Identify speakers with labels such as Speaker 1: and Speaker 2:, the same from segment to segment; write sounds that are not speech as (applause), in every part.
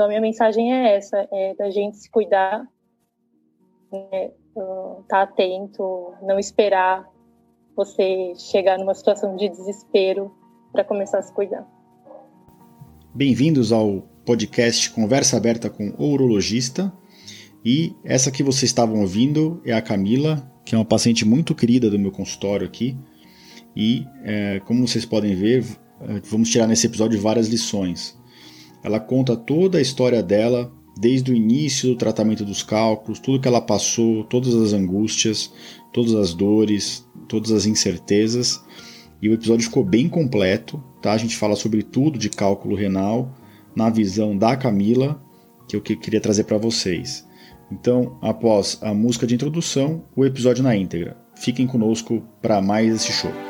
Speaker 1: Então, minha mensagem é essa, é da gente se cuidar, né, tá atento, não esperar você chegar numa situação de desespero para começar a se cuidar.
Speaker 2: Bem-vindos ao podcast Conversa Aberta com o Urologista. E essa que vocês estavam ouvindo é a Camila, que é uma paciente muito querida do meu consultório aqui. E, é, como vocês podem ver, vamos tirar nesse episódio várias lições. Ela conta toda a história dela, desde o início do tratamento dos cálculos, tudo que ela passou, todas as angústias, todas as dores, todas as incertezas. E o episódio ficou bem completo, tá? A gente fala sobre tudo de cálculo renal na visão da Camila, que eu queria trazer para vocês. Então, após a música de introdução, o episódio na íntegra. Fiquem conosco para mais esse show.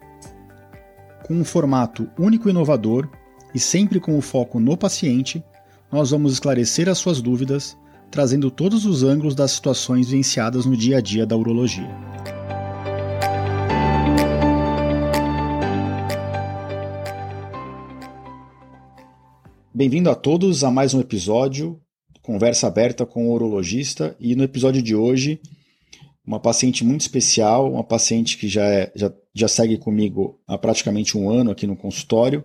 Speaker 2: com um formato único e inovador e sempre com o foco no paciente, nós vamos esclarecer as suas dúvidas, trazendo todos os ângulos das situações vivenciadas no dia a dia da urologia. Bem-vindo a todos a mais um episódio Conversa Aberta com o Urologista e no episódio de hoje uma paciente muito especial, uma paciente que já, é, já, já segue comigo há praticamente um ano aqui no consultório.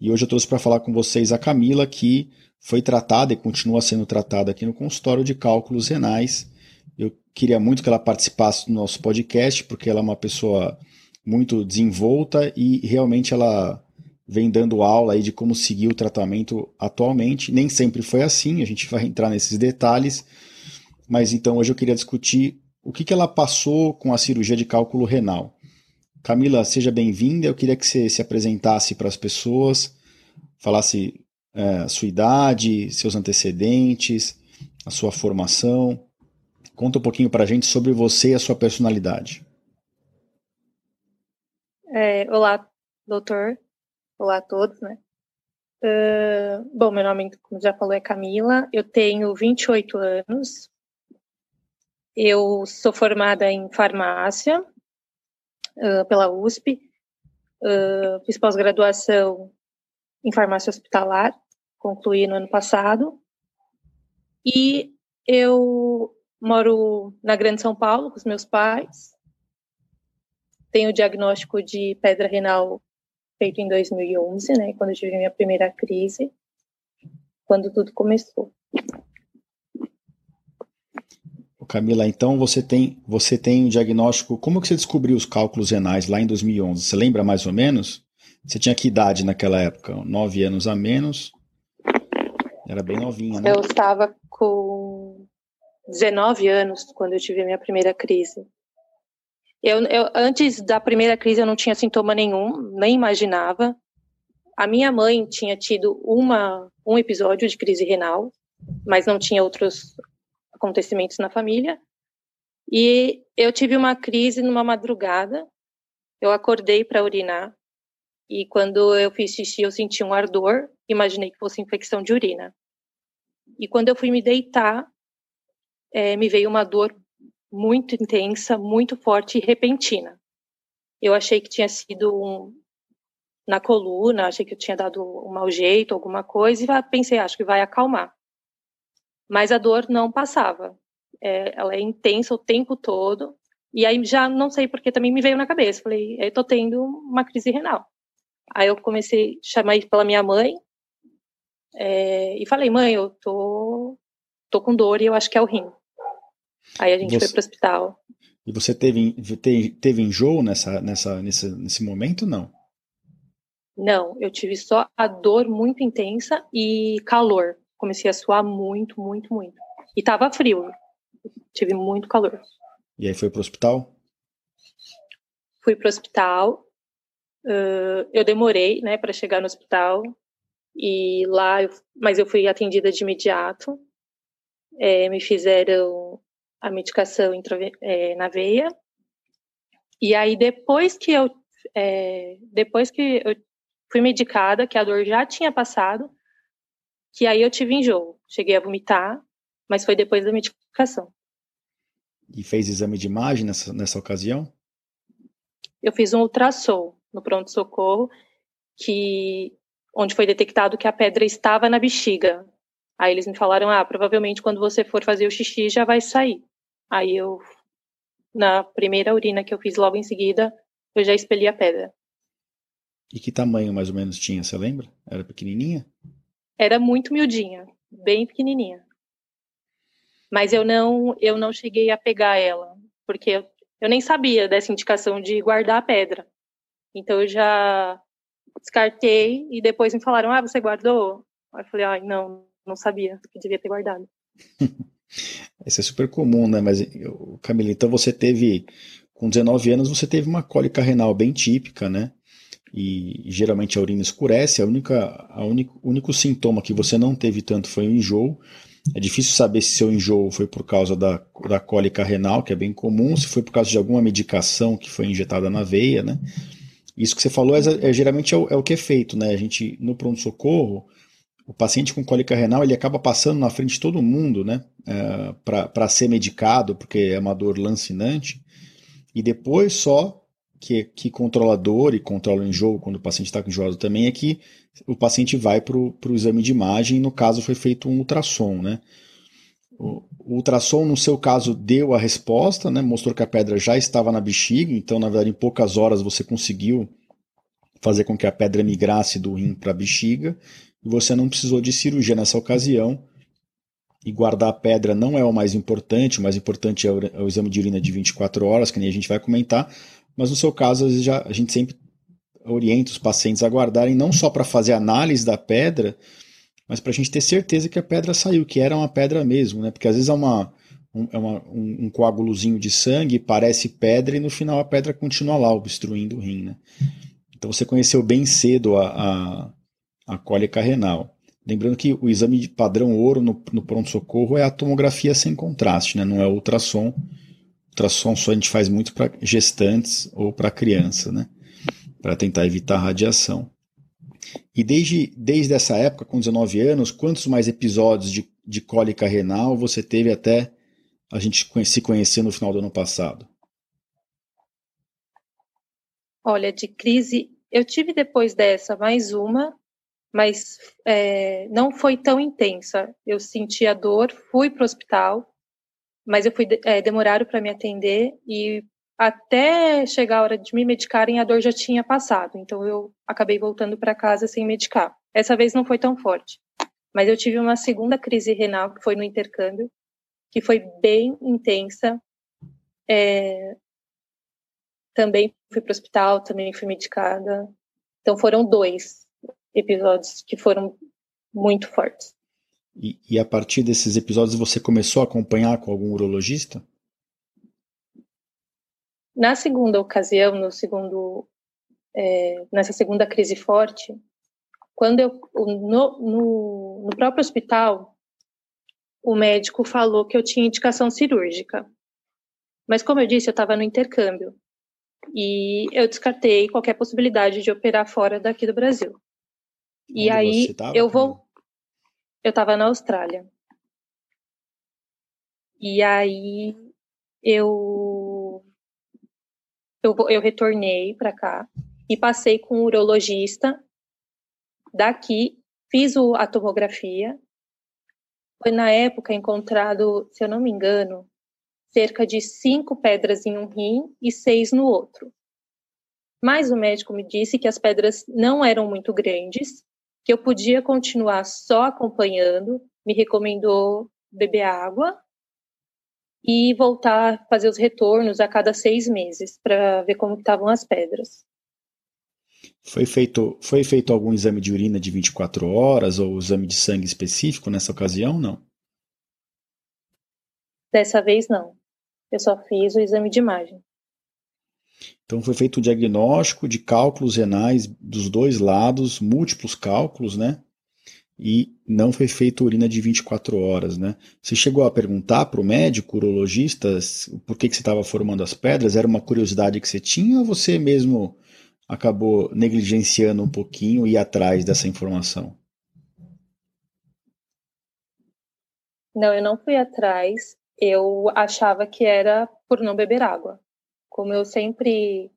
Speaker 2: E hoje eu trouxe para falar com vocês a Camila, que foi tratada e continua sendo tratada aqui no consultório de cálculos renais. Eu queria muito que ela participasse do nosso podcast, porque ela é uma pessoa muito desenvolta e realmente ela vem dando aula aí de como seguir o tratamento atualmente. Nem sempre foi assim, a gente vai entrar nesses detalhes. Mas então hoje eu queria discutir o que, que ela passou com a cirurgia de cálculo renal. Camila, seja bem-vinda. Eu queria que você se apresentasse para as pessoas, falasse é, sua idade, seus antecedentes, a sua formação. Conta um pouquinho para a gente sobre você e a sua personalidade.
Speaker 1: É, olá, doutor. Olá a todos, né? Uh, bom, meu nome, como já falou, é Camila. Eu tenho 28 anos. Eu sou formada em farmácia uh, pela USP, uh, fiz pós-graduação em farmácia hospitalar, concluí no ano passado, e eu moro na Grande São Paulo com os meus pais. Tenho o diagnóstico de pedra renal feito em 2011, né, quando eu tive minha primeira crise, quando tudo começou.
Speaker 2: Camila, então você tem você tem um diagnóstico. Como que você descobriu os cálculos renais lá em 2011? Você lembra mais ou menos? Você tinha que idade naquela época? Nove anos a menos? Era bem novinha, né?
Speaker 1: Eu estava com 19 anos quando eu tive a minha primeira crise. Eu, eu, antes da primeira crise eu não tinha sintoma nenhum, nem imaginava. A minha mãe tinha tido uma, um episódio de crise renal, mas não tinha outros acontecimentos na família. E eu tive uma crise numa madrugada. Eu acordei para urinar e quando eu fiz xixi eu senti um ardor. Imaginei que fosse infecção de urina. E quando eu fui me deitar, é, me veio uma dor muito intensa, muito forte e repentina. Eu achei que tinha sido um, na coluna, achei que eu tinha dado um mau jeito, alguma coisa, e pensei, acho que vai acalmar mas a dor não passava. É, ela é intensa o tempo todo. E aí já não sei porque também me veio na cabeça. Falei, eu tô tendo uma crise renal. Aí eu comecei a chamar pela minha mãe é, e falei, mãe, eu tô, tô com dor e eu acho que é o rim. Aí a gente você, foi pro hospital.
Speaker 2: E você teve, teve, teve enjoo nessa, nessa, nesse, nesse momento, não?
Speaker 1: Não, eu tive só a dor muito intensa e calor comecei a suar muito, muito, muito. E tava frio. Tive muito calor.
Speaker 2: E aí foi pro hospital?
Speaker 1: Fui pro hospital. Uh, eu demorei, né, para chegar no hospital. E lá, eu, mas eu fui atendida de imediato. É, me fizeram a medicação é, na veia. E aí, depois que eu, é, depois que eu fui medicada, que a dor já tinha passado, que aí eu tive enjoo. Cheguei a vomitar, mas foi depois da medicação.
Speaker 2: E fez exame de imagem nessa, nessa ocasião?
Speaker 1: Eu fiz um ultrassom no pronto-socorro, que onde foi detectado que a pedra estava na bexiga. Aí eles me falaram: ah, provavelmente quando você for fazer o xixi já vai sair. Aí eu, na primeira urina que eu fiz logo em seguida, eu já expeli a pedra.
Speaker 2: E que tamanho mais ou menos tinha, você lembra? Era pequenininha?
Speaker 1: Era muito miudinha, bem pequenininha. Mas eu não, eu não cheguei a pegar ela, porque eu, eu nem sabia dessa indicação de guardar a pedra. Então eu já descartei e depois me falaram: "Ah, você guardou?" Aí eu falei: "Ai, não, não sabia que devia ter guardado." (laughs)
Speaker 2: Isso é super comum, né? Mas, Camila, então você teve, com 19 anos, você teve uma cólica renal bem típica, né? E geralmente a urina escurece. A única, a único, único sintoma que você não teve tanto foi o enjoo. É difícil saber se seu enjoo foi por causa da, da cólica renal, que é bem comum, se foi por causa de alguma medicação que foi injetada na veia, né? Isso que você falou é, é geralmente é o, é o, que é feito, né? A gente, no pronto-socorro, o paciente com cólica renal ele acaba passando na frente de todo mundo, né? É, para ser medicado, porque é uma dor lancinante. E depois só que, que controlador e controla o enjoo, quando o paciente está com enjoado também, é que o paciente vai para o exame de imagem. No caso, foi feito um ultrassom, né? O, o ultrassom, no seu caso, deu a resposta, né? Mostrou que a pedra já estava na bexiga, então, na verdade, em poucas horas você conseguiu fazer com que a pedra migrasse do rim para a bexiga e você não precisou de cirurgia nessa ocasião. E guardar a pedra não é o mais importante, o mais importante é o, é o exame de urina de 24 horas, que nem a gente vai comentar, mas no seu caso, já, a gente sempre orienta os pacientes a guardarem não só para fazer análise da pedra, mas para a gente ter certeza que a pedra saiu, que era uma pedra mesmo, né? Porque às vezes é, uma, um, é uma, um, um coágulozinho de sangue, parece pedra e no final a pedra continua lá, obstruindo o rim, né? Então você conheceu bem cedo a, a a cólica renal. Lembrando que o exame de padrão ouro no, no pronto-socorro é a tomografia sem contraste, né? não é ultrassom. Ultrassom só a gente faz muito para gestantes ou para criança, né? para tentar evitar radiação. E desde, desde essa época, com 19 anos, quantos mais episódios de, de cólica renal você teve até a gente se conhecer no final do ano passado?
Speaker 1: Olha, de crise, eu tive depois dessa mais uma, mas é, não foi tão intensa. Eu senti a dor, fui para o hospital, mas eu fui é, para me atender e até chegar a hora de me medicarem a dor já tinha passado. Então eu acabei voltando para casa sem medicar. Essa vez não foi tão forte, mas eu tive uma segunda crise renal que foi no intercâmbio, que foi bem intensa. É, também fui para o hospital, também fui medicada. Então foram dois episódios que foram muito fortes.
Speaker 2: E, e, a partir desses episódios você começou a acompanhar com algum urologista?
Speaker 1: Na segunda ocasião, no segundo, é, nessa segunda crise forte, quando eu no, no, no próprio hospital, o médico falou que eu tinha indicação cirúrgica. Mas como eu disse, eu estava no intercâmbio e eu descartei qualquer possibilidade de operar fora daqui do Brasil. E aí eu vou. Eu estava na Austrália. E aí eu eu, eu retornei para cá e passei com um urologista daqui, fiz a tomografia. Foi na época encontrado, se eu não me engano, cerca de cinco pedras em um rim e seis no outro. Mas o médico me disse que as pedras não eram muito grandes que eu podia continuar só acompanhando, me recomendou beber água e voltar a fazer os retornos a cada seis meses para ver como estavam as pedras.
Speaker 2: Foi feito, foi feito algum exame de urina de 24 horas ou exame de sangue específico nessa ocasião, não?
Speaker 1: Dessa vez não. Eu só fiz o exame de imagem.
Speaker 2: Então foi feito o diagnóstico de cálculos renais dos dois lados, múltiplos cálculos, né? E não foi feita urina de 24 horas, né? Você chegou a perguntar para o médico, urologista, por que, que você estava formando as pedras? Era uma curiosidade que você tinha ou você mesmo acabou negligenciando um pouquinho e atrás dessa informação?
Speaker 1: Não, eu não fui atrás. Eu achava que era por não beber água. Como eu sempre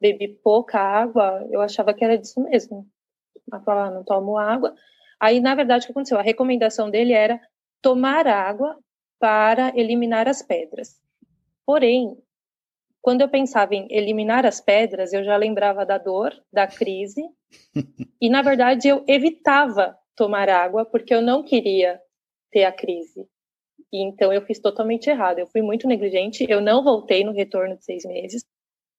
Speaker 1: bebi pouca água, eu achava que era disso mesmo. Eu falava, ah, não tomo água. Aí, na verdade, o que aconteceu? A recomendação dele era tomar água para eliminar as pedras. Porém, quando eu pensava em eliminar as pedras, eu já lembrava da dor, da crise, (laughs) e na verdade eu evitava tomar água porque eu não queria ter a crise. E então eu fiz totalmente errado. Eu fui muito negligente. Eu não voltei no retorno de seis meses.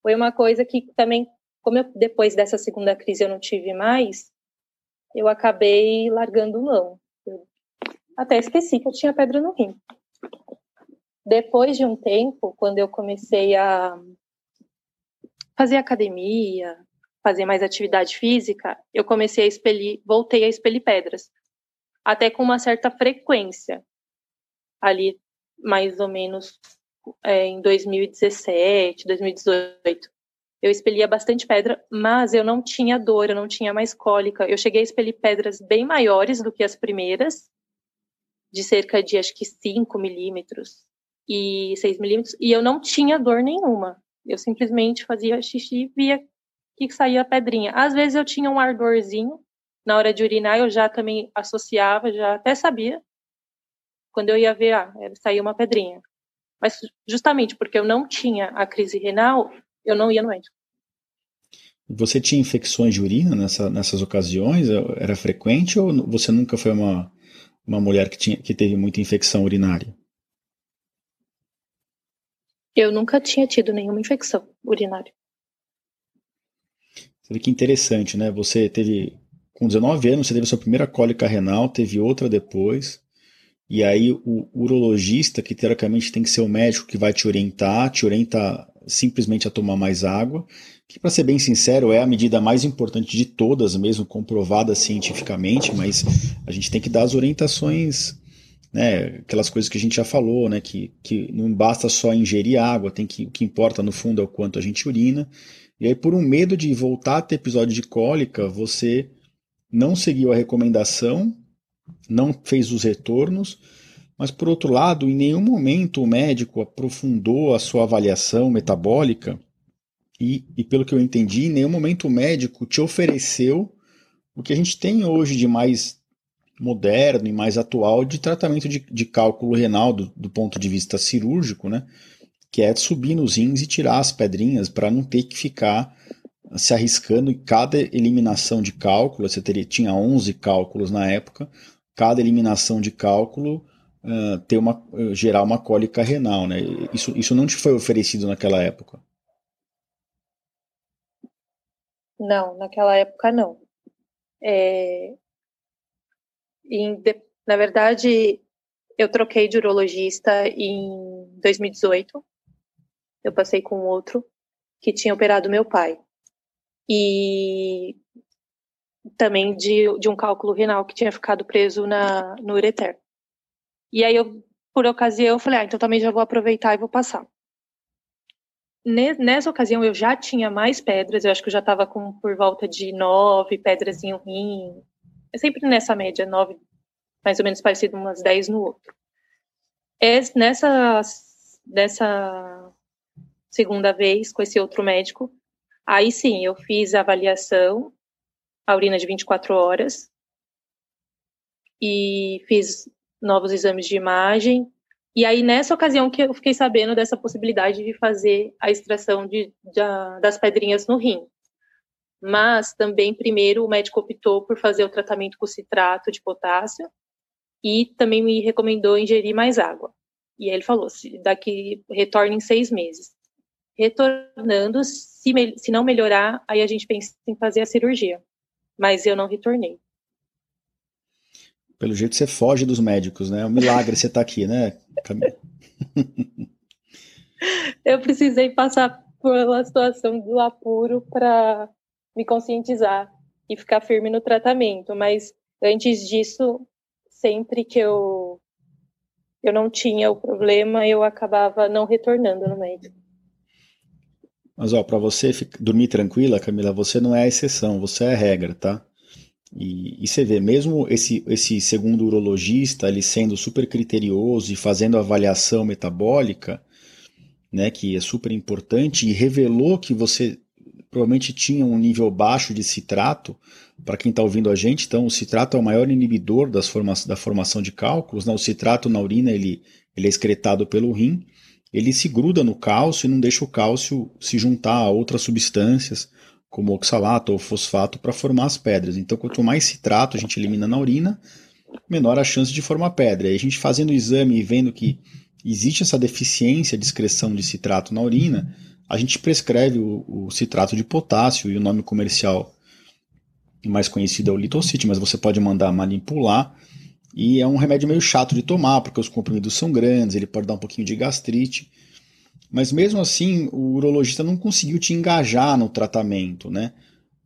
Speaker 1: Foi uma coisa que também, como eu, depois dessa segunda crise eu não tive mais, eu acabei largando mão. Eu até esqueci que eu tinha pedra no rim. Depois de um tempo, quando eu comecei a fazer academia, fazer mais atividade física, eu comecei a expelir, voltei a expelir pedras até com uma certa frequência, ali mais ou menos é, em 2017, 2018. Eu expelia bastante pedra, mas eu não tinha dor, eu não tinha mais cólica. Eu cheguei a expelir pedras bem maiores do que as primeiras, de cerca de acho que 5 milímetros e 6 milímetros, e eu não tinha dor nenhuma. Eu simplesmente fazia xixi e via que saía a pedrinha. Às vezes eu tinha um ardorzinho, na hora de urinar eu já também associava, já até sabia. Quando eu ia ver, ah, saiu uma pedrinha. Mas justamente porque eu não tinha a crise renal, eu não ia no médico.
Speaker 2: Você tinha infecções de urina nessa, nessas ocasiões? Era frequente ou você nunca foi uma, uma mulher que, tinha, que teve muita infecção urinária?
Speaker 1: Eu nunca tinha tido nenhuma infecção urinária.
Speaker 2: Você vê que interessante, né? Você teve com 19 anos, você teve sua primeira cólica renal, teve outra depois. E aí o urologista, que teoricamente tem que ser o médico que vai te orientar, te orienta simplesmente a tomar mais água, que para ser bem sincero é a medida mais importante de todas, mesmo comprovada cientificamente, mas a gente tem que dar as orientações, né, aquelas coisas que a gente já falou, né, que, que não basta só ingerir água, tem que o que importa no fundo é o quanto a gente urina. E aí por um medo de voltar a ter episódio de cólica, você não seguiu a recomendação, não fez os retornos, mas por outro lado, em nenhum momento o médico aprofundou a sua avaliação metabólica e, e pelo que eu entendi, em nenhum momento o médico te ofereceu o que a gente tem hoje de mais moderno e mais atual de tratamento de, de cálculo renal do, do, ponto de vista cirúrgico, né? Que é subir nos rins e tirar as pedrinhas para não ter que ficar se arriscando em cada eliminação de cálculo, você teria, tinha 11 cálculos na época, cada eliminação de cálculo uh, ter uma, uh, gerar uma cólica renal. Né? Isso, isso não te foi oferecido naquela época?
Speaker 1: Não, naquela época não. É... Em, na verdade, eu troquei de urologista em 2018. Eu passei com outro que tinha operado meu pai e também de, de um cálculo renal que tinha ficado preso na, no ureter. E aí eu, por ocasião, eu falei, ah, então também já vou aproveitar e vou passar. Nessa ocasião eu já tinha mais pedras, eu acho que eu já estava com por volta de nove pedras em um rim. É sempre nessa média, nove, mais ou menos parecido umas dez no outro. Nessa, nessa segunda vez com esse outro médico, Aí sim, eu fiz a avaliação, a urina de 24 horas, e fiz novos exames de imagem. E aí, nessa ocasião, que eu fiquei sabendo dessa possibilidade de fazer a extração de, de, das pedrinhas no rim. Mas também, primeiro, o médico optou por fazer o tratamento com citrato de potássio e também me recomendou ingerir mais água. E aí ele falou: se daqui retorne em seis meses. Retornando, se, se não melhorar, aí a gente pensa em fazer a cirurgia. Mas eu não retornei.
Speaker 2: Pelo jeito você foge dos médicos, né? É um milagre você estar tá aqui, né? (laughs)
Speaker 1: Eu precisei passar pela situação do apuro para me conscientizar e ficar firme no tratamento, mas antes disso, sempre que eu eu não tinha o problema, eu acabava não retornando no médico.
Speaker 2: Mas ó, para você ficar, dormir tranquila, Camila, você não é a exceção, você é a regra, tá? E, e, você vê, mesmo esse, esse segundo urologista, ele sendo super criterioso e fazendo avaliação metabólica, né, que é super importante, e revelou que você provavelmente tinha um nível baixo de citrato, para quem está ouvindo a gente, então o citrato é o maior inibidor forma, da formação de cálculos, né? o citrato na urina ele, ele é excretado pelo rim, ele se gruda no cálcio e não deixa o cálcio se juntar a outras substâncias, como oxalato ou fosfato, para formar as pedras. Então, quanto mais citrato a gente elimina na urina, menor a chance de formar pedra. E a gente fazendo o exame e vendo que existe essa deficiência de excreção de citrato na urina, a gente prescreve o, o citrato de potássio e o nome comercial mais conhecido é o litocite, mas você pode mandar manipular e é um remédio meio chato de tomar, porque os comprimidos são grandes, ele pode dar um pouquinho de gastrite. Mas mesmo assim, o urologista não conseguiu te engajar no tratamento, né?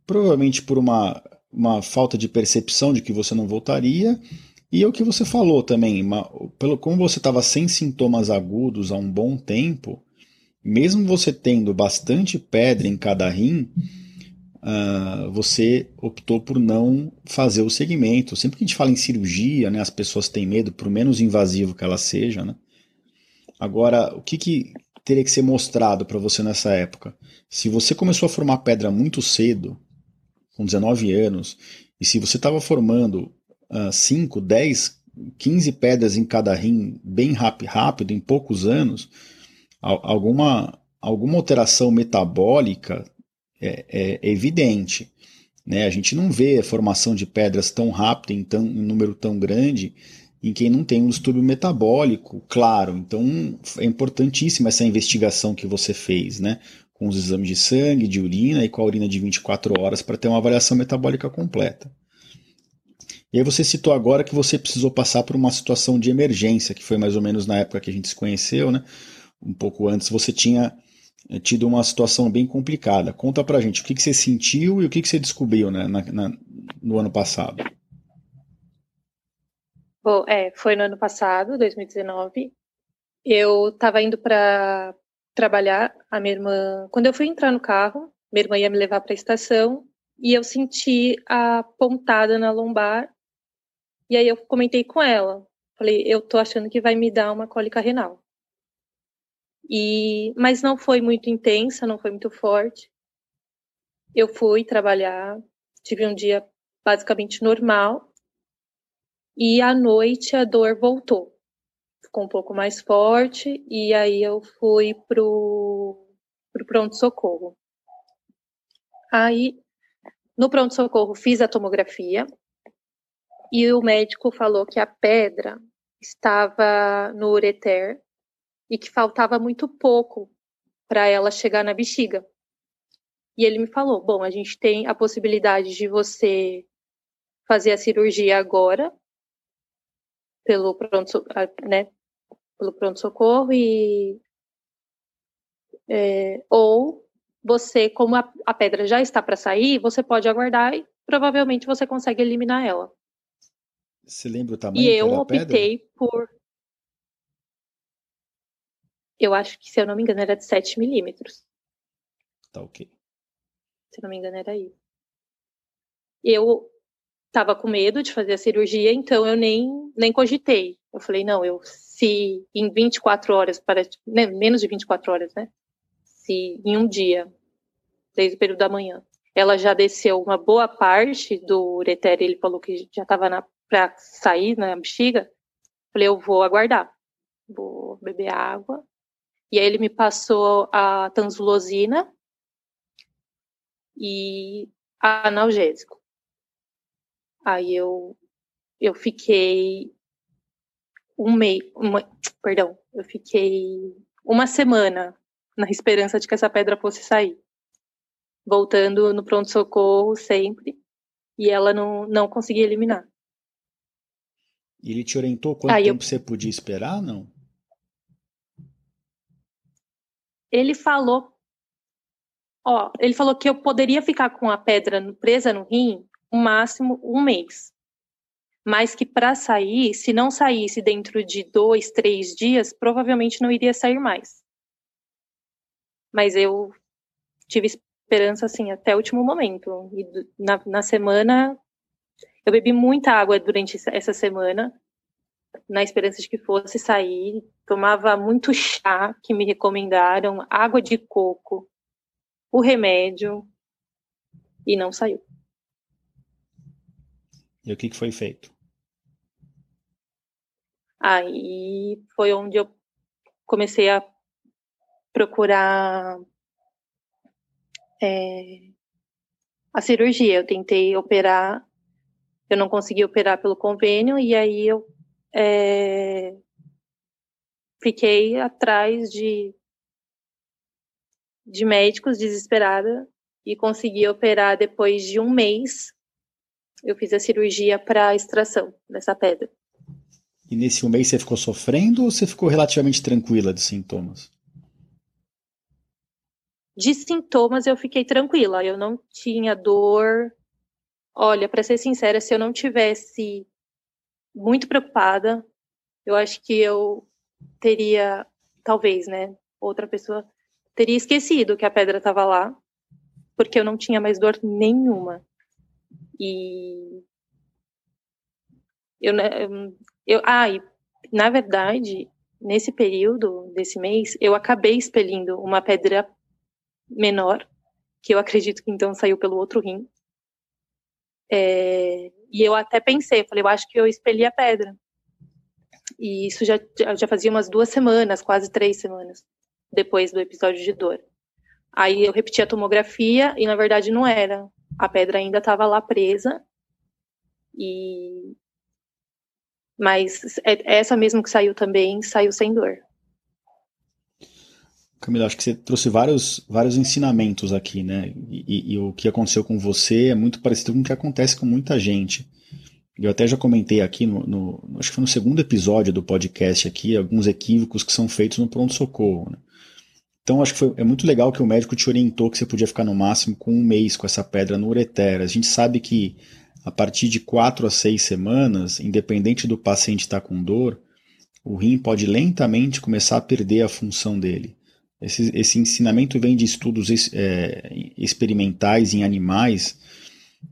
Speaker 2: Provavelmente por uma, uma falta de percepção de que você não voltaria. E é o que você falou também, uma, pelo, como você estava sem sintomas agudos há um bom tempo, mesmo você tendo bastante pedra em cada rim, uh, você optou por não fazer o segmento. Sempre que a gente fala em cirurgia, né, as pessoas têm medo, por menos invasivo que ela seja. Né? Agora, o que, que teria que ser mostrado para você nessa época? Se você começou a formar pedra muito cedo, com 19 anos, e se você estava formando uh, 5, 10, 15 pedras em cada rim bem rápido, em poucos anos, alguma, alguma alteração metabólica é, é, evidente. Né? A gente não vê a formação de pedras tão rápida em, tão, em número tão grande em quem não tem um distúrbio metabólico, claro. Então é importantíssima essa investigação que você fez, né? Com os exames de sangue, de urina e com a urina de 24 horas para ter uma avaliação metabólica completa. E aí você citou agora que você precisou passar por uma situação de emergência, que foi mais ou menos na época que a gente se conheceu, né? Um pouco antes você tinha tido uma situação bem complicada. Conta pra gente o que, que você sentiu e o que, que você descobriu né, na, na, no ano passado.
Speaker 1: Bom, é, foi no ano passado, 2019. Eu estava indo para trabalhar, a minha irmã. Quando eu fui entrar no carro, minha irmã ia me levar para a estação e eu senti a pontada na lombar. E aí eu comentei com ela. Falei, eu tô achando que vai me dar uma cólica renal. E, mas não foi muito intensa, não foi muito forte. Eu fui trabalhar, tive um dia basicamente normal. E à noite a dor voltou. Ficou um pouco mais forte e aí eu fui pro, pro pronto-socorro. Aí, no pronto-socorro, fiz a tomografia e o médico falou que a pedra estava no ureter e que faltava muito pouco para ela chegar na bexiga. E ele me falou: bom, a gente tem a possibilidade de você fazer a cirurgia agora, pelo pronto, né, pelo pronto socorro e é, ou você, como a, a pedra já está para sair, você pode aguardar e provavelmente você consegue eliminar ela.
Speaker 2: Você lembra o tamanho?
Speaker 1: E eu optei pedra? por eu acho que, se eu não me engano, era de 7 milímetros.
Speaker 2: Tá ok.
Speaker 1: Se eu não me engano, era isso. Eu tava com medo de fazer a cirurgia, então eu nem, nem cogitei. Eu falei, não, eu se em 24 horas, para né, menos de 24 horas, né? Se em um dia, desde o período da manhã, ela já desceu uma boa parte do ureter, ele falou que já estava para sair na bexiga, falei, eu vou aguardar. Vou beber água e aí ele me passou a tanzulosina e a analgésico. Aí eu eu fiquei um mês, uma, perdão, eu fiquei uma semana na esperança de que essa pedra fosse sair. Voltando no pronto-socorro sempre, e ela não, não conseguia eliminar.
Speaker 2: E ele te orientou quanto tempo eu... você podia esperar, não?
Speaker 1: Ele falou, ó, ele falou que eu poderia ficar com a pedra presa no rim o máximo um mês, mas que para sair, se não saísse dentro de dois, três dias, provavelmente não iria sair mais. Mas eu tive esperança assim até o último momento. E na, na semana eu bebi muita água durante essa semana, na esperança de que fosse sair. Tomava muito chá que me recomendaram, água de coco, o remédio, e não saiu.
Speaker 2: E o que, que foi feito?
Speaker 1: Aí foi onde eu comecei a procurar é, a cirurgia. Eu tentei operar eu não consegui operar pelo convênio e aí eu é, fiquei atrás de, de médicos desesperada e consegui operar depois de um mês. Eu fiz a cirurgia para extração dessa pedra.
Speaker 2: E nesse um mês você ficou sofrendo ou você ficou relativamente tranquila de sintomas?
Speaker 1: De sintomas eu fiquei tranquila. Eu não tinha dor, Olha, para ser sincera, se eu não tivesse muito preocupada, eu acho que eu teria, talvez, né, outra pessoa teria esquecido que a pedra estava lá, porque eu não tinha mais dor nenhuma. E eu, né, eu ah, e, na verdade, nesse período desse mês, eu acabei expelindo uma pedra menor, que eu acredito que então saiu pelo outro rim. É, e eu até pensei, falei, eu acho que eu expeli a pedra. E isso já, já fazia umas duas semanas, quase três semanas, depois do episódio de dor. Aí eu repeti a tomografia e na verdade não era. A pedra ainda estava lá presa. E mas é, essa mesmo que saiu também saiu sem dor.
Speaker 2: Camila, acho que você trouxe vários, vários ensinamentos aqui, né? E, e, e, o que aconteceu com você é muito parecido com o que acontece com muita gente. Eu até já comentei aqui, no, no acho que foi no segundo episódio do podcast aqui, alguns equívocos que são feitos no pronto-socorro. Né? Então, acho que foi, é muito legal que o médico te orientou que você podia ficar no máximo com um mês com essa pedra no ureter. A gente sabe que a partir de quatro a seis semanas, independente do paciente estar com dor, o rim pode lentamente começar a perder a função dele. Esse, esse ensinamento vem de estudos é, experimentais em animais,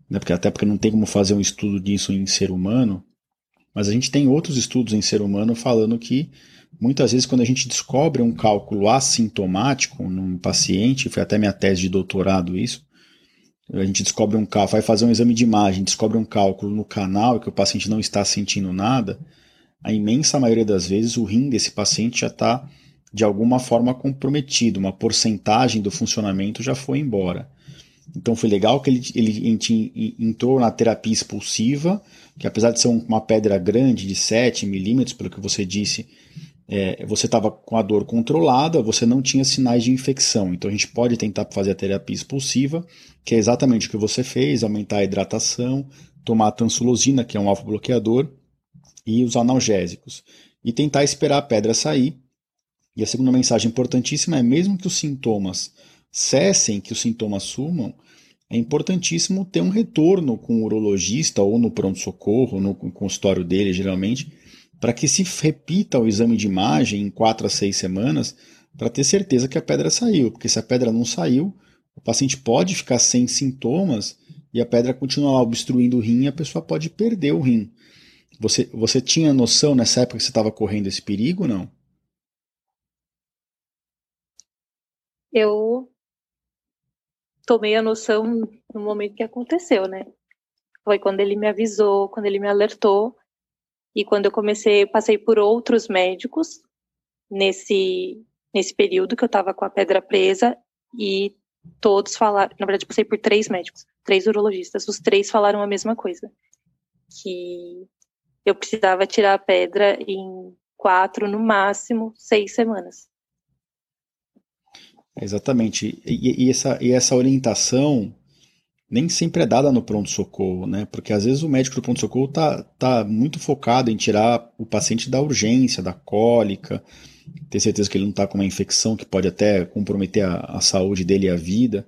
Speaker 2: né, porque até porque não tem como fazer um estudo disso em ser humano, mas a gente tem outros estudos em ser humano falando que muitas vezes quando a gente descobre um cálculo assintomático num paciente, foi até minha tese de doutorado isso, a gente descobre um cálculo, vai fazer um exame de imagem, descobre um cálculo no canal e que o paciente não está sentindo nada, a imensa maioria das vezes o rim desse paciente já está de alguma forma comprometido, uma porcentagem do funcionamento já foi embora. Então foi legal que ele, ele entrou na terapia expulsiva, que apesar de ser uma pedra grande de 7 milímetros, pelo que você disse, é, você estava com a dor controlada, você não tinha sinais de infecção. Então a gente pode tentar fazer a terapia expulsiva, que é exatamente o que você fez, aumentar a hidratação, tomar a tansulosina, que é um alfa bloqueador, e os analgésicos. E tentar esperar a pedra sair e a segunda mensagem importantíssima é: mesmo que os sintomas cessem, que os sintomas sumam, é importantíssimo ter um retorno com o urologista ou no pronto-socorro, no consultório dele, geralmente, para que se repita o exame de imagem em quatro a seis semanas, para ter certeza que a pedra saiu. Porque se a pedra não saiu, o paciente pode ficar sem sintomas e a pedra continua lá obstruindo o rim e a pessoa pode perder o rim. Você, você tinha noção nessa época que você estava correndo esse perigo não?
Speaker 1: Eu tomei a noção no momento que aconteceu, né? Foi quando ele me avisou, quando ele me alertou e quando eu comecei, passei por outros médicos nesse nesse período que eu estava com a pedra presa e todos falaram, na verdade, passei por três médicos, três urologistas, os três falaram a mesma coisa, que eu precisava tirar a pedra em quatro, no máximo, seis semanas.
Speaker 2: Exatamente. E, e, essa, e essa orientação nem sempre é dada no pronto-socorro, né? Porque às vezes o médico do pronto-socorro tá, tá muito focado em tirar o paciente da urgência, da cólica, ter certeza que ele não está com uma infecção que pode até comprometer a, a saúde dele e a vida.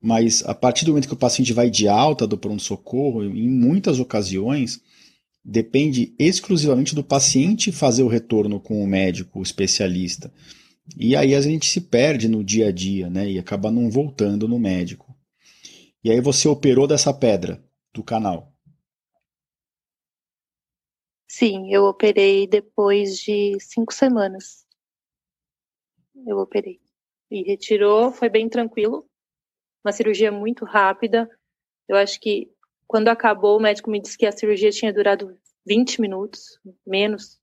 Speaker 2: Mas a partir do momento que o paciente vai de alta do pronto-socorro, em muitas ocasiões, depende exclusivamente do paciente fazer o retorno com o médico o especialista. E aí a gente se perde no dia a dia, né? E acaba não voltando no médico. E aí você operou dessa pedra do canal.
Speaker 1: Sim, eu operei depois de cinco semanas. Eu operei. E retirou, foi bem tranquilo. Uma cirurgia muito rápida. Eu acho que quando acabou, o médico me disse que a cirurgia tinha durado 20 minutos, menos.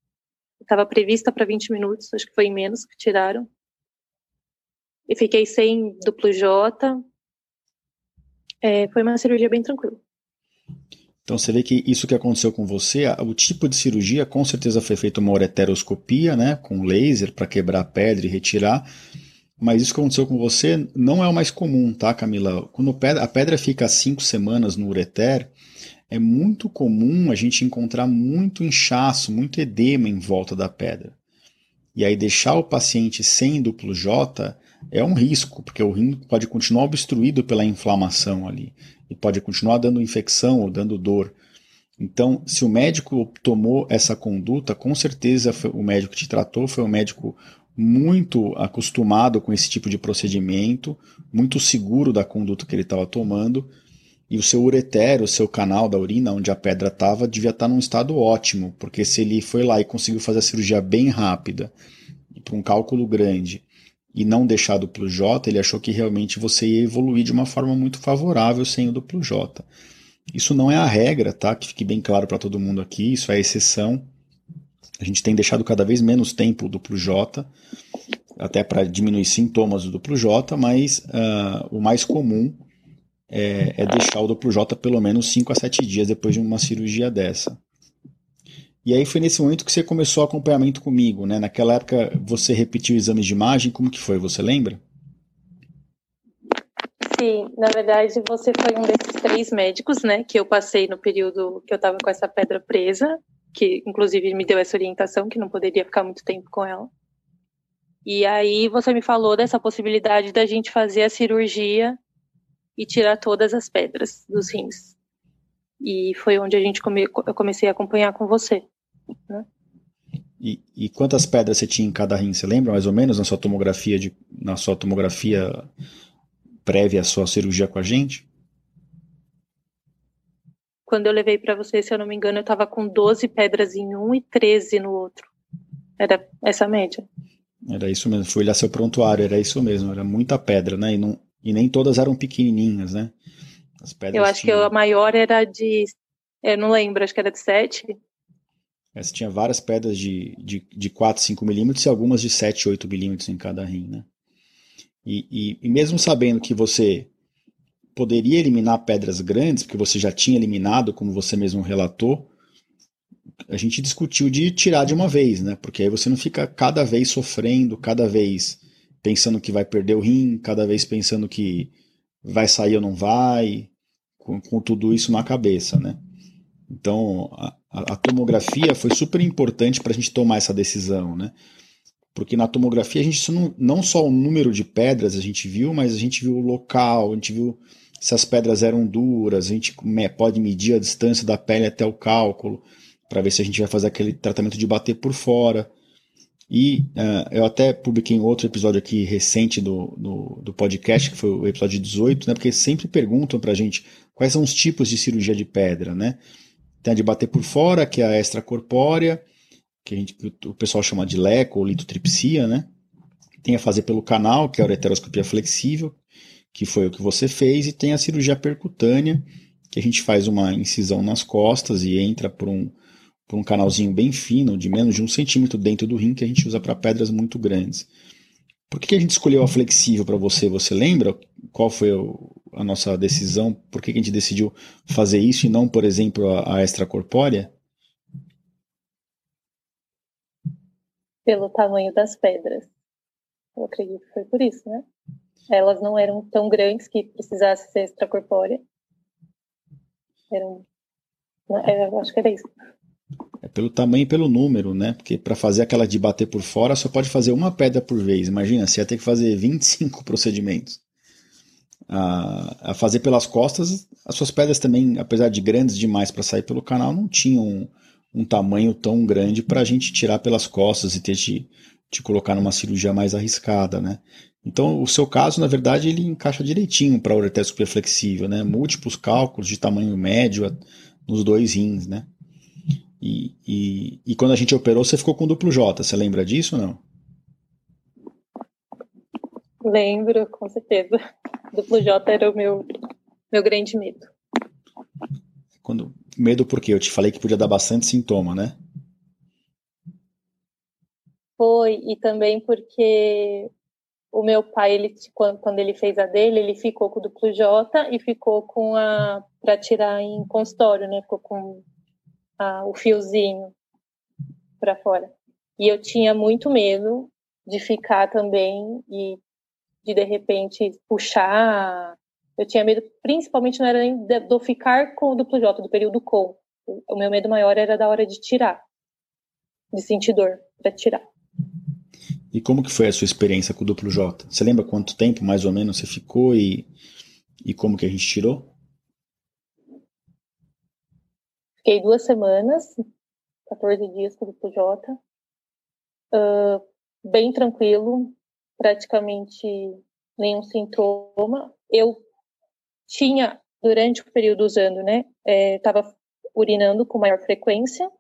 Speaker 1: Estava prevista para 20 minutos, acho que foi menos que tiraram. E fiquei sem duplo J. É, foi uma cirurgia bem tranquila.
Speaker 2: Então você vê que isso que aconteceu com você, o tipo de cirurgia, com certeza foi feita uma ureteroscopia, né, com laser para quebrar a pedra e retirar. Mas isso que aconteceu com você não é o mais comum, tá, Camila? Quando a pedra fica cinco semanas no ureter, é muito comum a gente encontrar muito inchaço, muito edema em volta da pedra. E aí deixar o paciente sem duplo J é um risco, porque o rim pode continuar obstruído pela inflamação ali e pode continuar dando infecção ou dando dor. Então, se o médico tomou essa conduta, com certeza o médico que te tratou foi um médico muito acostumado com esse tipo de procedimento, muito seguro da conduta que ele estava tomando, e o seu ureter, o seu canal da urina, onde a pedra estava, devia estar tá num estado ótimo, porque se ele foi lá e conseguiu fazer a cirurgia bem rápida, para um cálculo grande, e não deixar duplo J, ele achou que realmente você ia evoluir de uma forma muito favorável sem o duplo J. Isso não é a regra, tá? Que fique bem claro para todo mundo aqui, isso é a exceção. A gente tem deixado cada vez menos tempo o duplo J, até para diminuir sintomas do duplo J, mas uh, o mais comum é, é, deixar o duplo J pelo menos 5 a 7 dias depois de uma cirurgia dessa. E aí foi nesse momento que você começou o acompanhamento comigo, né? Naquela época você repetiu exames de imagem, como que foi? Você lembra?
Speaker 1: Sim, na verdade você foi um desses três médicos, né? Que eu passei no período que eu estava com essa pedra presa que inclusive me deu essa orientação que não poderia ficar muito tempo com ela. E aí você me falou dessa possibilidade da gente fazer a cirurgia e tirar todas as pedras dos rins. E foi onde a gente come, eu comecei a acompanhar com você. Né?
Speaker 2: E, e, quantas pedras você tinha em cada rim? Você lembra mais ou menos na sua tomografia de, na sua tomografia prévia à sua cirurgia com a gente?
Speaker 1: Quando eu levei para você, se eu não me engano, eu estava com 12 pedras em um e 13 no outro. Era essa média.
Speaker 2: Era isso mesmo. Fui olhar seu prontuário, era isso mesmo. Era muita pedra, né? E, não, e nem todas eram pequenininhas, né?
Speaker 1: As pedras eu acho tinham... que a maior era de. Eu não lembro, acho que era de 7.
Speaker 2: Essa tinha várias pedras de, de, de 4, 5 milímetros e algumas de 7, 8 milímetros em cada rim, né? E, e, e mesmo sabendo que você poderia eliminar pedras grandes, porque você já tinha eliminado, como você mesmo relatou, a gente discutiu de tirar de uma vez, né? Porque aí você não fica cada vez sofrendo, cada vez pensando que vai perder o rim, cada vez pensando que vai sair ou não vai, com, com tudo isso na cabeça, né? Então, a, a tomografia foi super importante para a gente tomar essa decisão, né? Porque na tomografia a gente não, não só o número de pedras a gente viu, mas a gente viu o local, a gente viu se as pedras eram duras, a gente pode medir a distância da pele até o cálculo, para ver se a gente vai fazer aquele tratamento de bater por fora. E uh, eu até publiquei outro episódio aqui recente do, do, do, podcast, que foi o episódio 18, né, porque sempre perguntam para a gente quais são os tipos de cirurgia de pedra. Né? Tem a de bater por fora, que é a extracorpórea, que, a gente, que o pessoal chama de leco ou litotripsia, né? Tem a fazer pelo canal, que é a ureteroscopia flexível, que foi o que você fez, e tem a cirurgia percutânea, que a gente faz uma incisão nas costas e entra por um, por um canalzinho bem fino, de menos de um centímetro dentro do rim, que a gente usa para pedras muito grandes. Por que a gente escolheu a flexível para você? Você lembra qual foi a nossa decisão? Por que a gente decidiu fazer isso e não, por exemplo, a, a extracorpórea?
Speaker 1: Pelo tamanho das pedras. Eu acredito que foi por isso, né? Elas não eram tão grandes que precisasse ser extracorpórea. Era um, é, eu acho que era isso.
Speaker 2: É pelo tamanho e pelo número, né? Porque para fazer aquela de bater por fora, só pode fazer uma pedra por vez. Imagina, você ia ter que fazer 25 (laughs) procedimentos. A, a fazer pelas costas, as suas pedras também, apesar de grandes demais para sair pelo canal, não tinham um, um tamanho tão grande para a gente tirar pelas costas e ter de te colocar numa cirurgia mais arriscada, né? Então, o seu caso, na verdade, ele encaixa direitinho para a ureteroscopia flexível, né? Múltiplos cálculos de tamanho médio nos dois rins, né? E, e, e, quando a gente operou, você ficou com duplo J. Você lembra disso ou não?
Speaker 1: Lembro, com certeza. Duplo J era o meu, meu grande medo.
Speaker 2: Quando, medo por quê? Eu te falei que podia dar bastante sintoma, né?
Speaker 1: Foi, e também porque o meu pai, ele, quando ele fez a dele, ele ficou com o duplo J e ficou com a. para tirar em consultório, né? Ficou com a, o fiozinho para fora. E eu tinha muito medo de ficar também e de de repente puxar. Eu tinha medo, principalmente não era nem de ficar com o duplo J, do período com. O meu medo maior era da hora de tirar, de sentir dor para tirar.
Speaker 2: E como que foi a sua experiência com o duplo J? Você lembra quanto tempo mais ou menos você ficou e, e como que a gente tirou?
Speaker 1: Fiquei duas semanas, 14 dias com o duplo J. Uh, bem tranquilo, praticamente nenhum sintoma. Eu tinha, durante o período usando, né, estava é, urinando com maior frequência,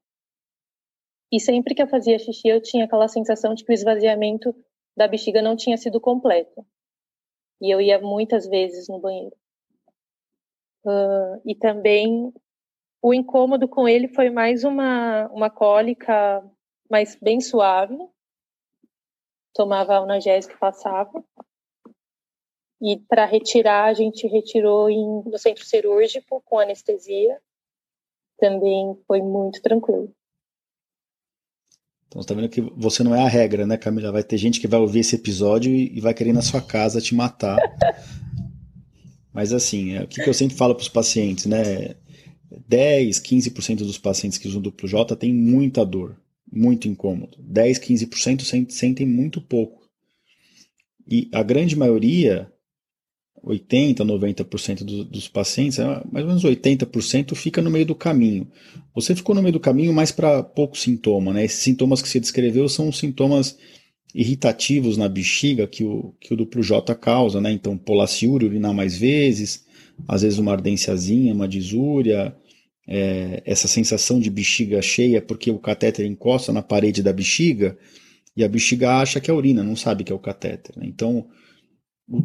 Speaker 1: e sempre que eu fazia xixi, eu tinha aquela sensação de que o esvaziamento da bexiga não tinha sido completo. E eu ia muitas vezes no banheiro. Uh, e também o incômodo com ele foi mais uma, uma cólica, mas bem suave. Tomava analgésico e passava. E para retirar, a gente retirou em, no centro cirúrgico com anestesia. Também foi muito tranquilo.
Speaker 2: Então você tá vendo que você não é a regra, né, Camila? Vai ter gente que vai ouvir esse episódio e vai querer ir na sua casa te matar. (laughs) Mas assim, é o que eu sempre falo para os pacientes, né? 10, 15% dos pacientes que usam duplo J têm muita dor, muito incômodo. 10, 15% sentem muito pouco. E a grande maioria 80%, 90% do, dos pacientes, é mais ou menos 80% fica no meio do caminho. Você ficou no meio do caminho mais para pouco sintoma, né? Esses sintomas que você descreveu são sintomas irritativos na bexiga que o, que o duplo J causa, né? Então, polaciúria, urinar mais vezes, às vezes uma ardênciazinha, uma disúria, é, essa sensação de bexiga cheia porque o catéter encosta na parede da bexiga e a bexiga acha que é urina, não sabe que é o catéter. Né? Então,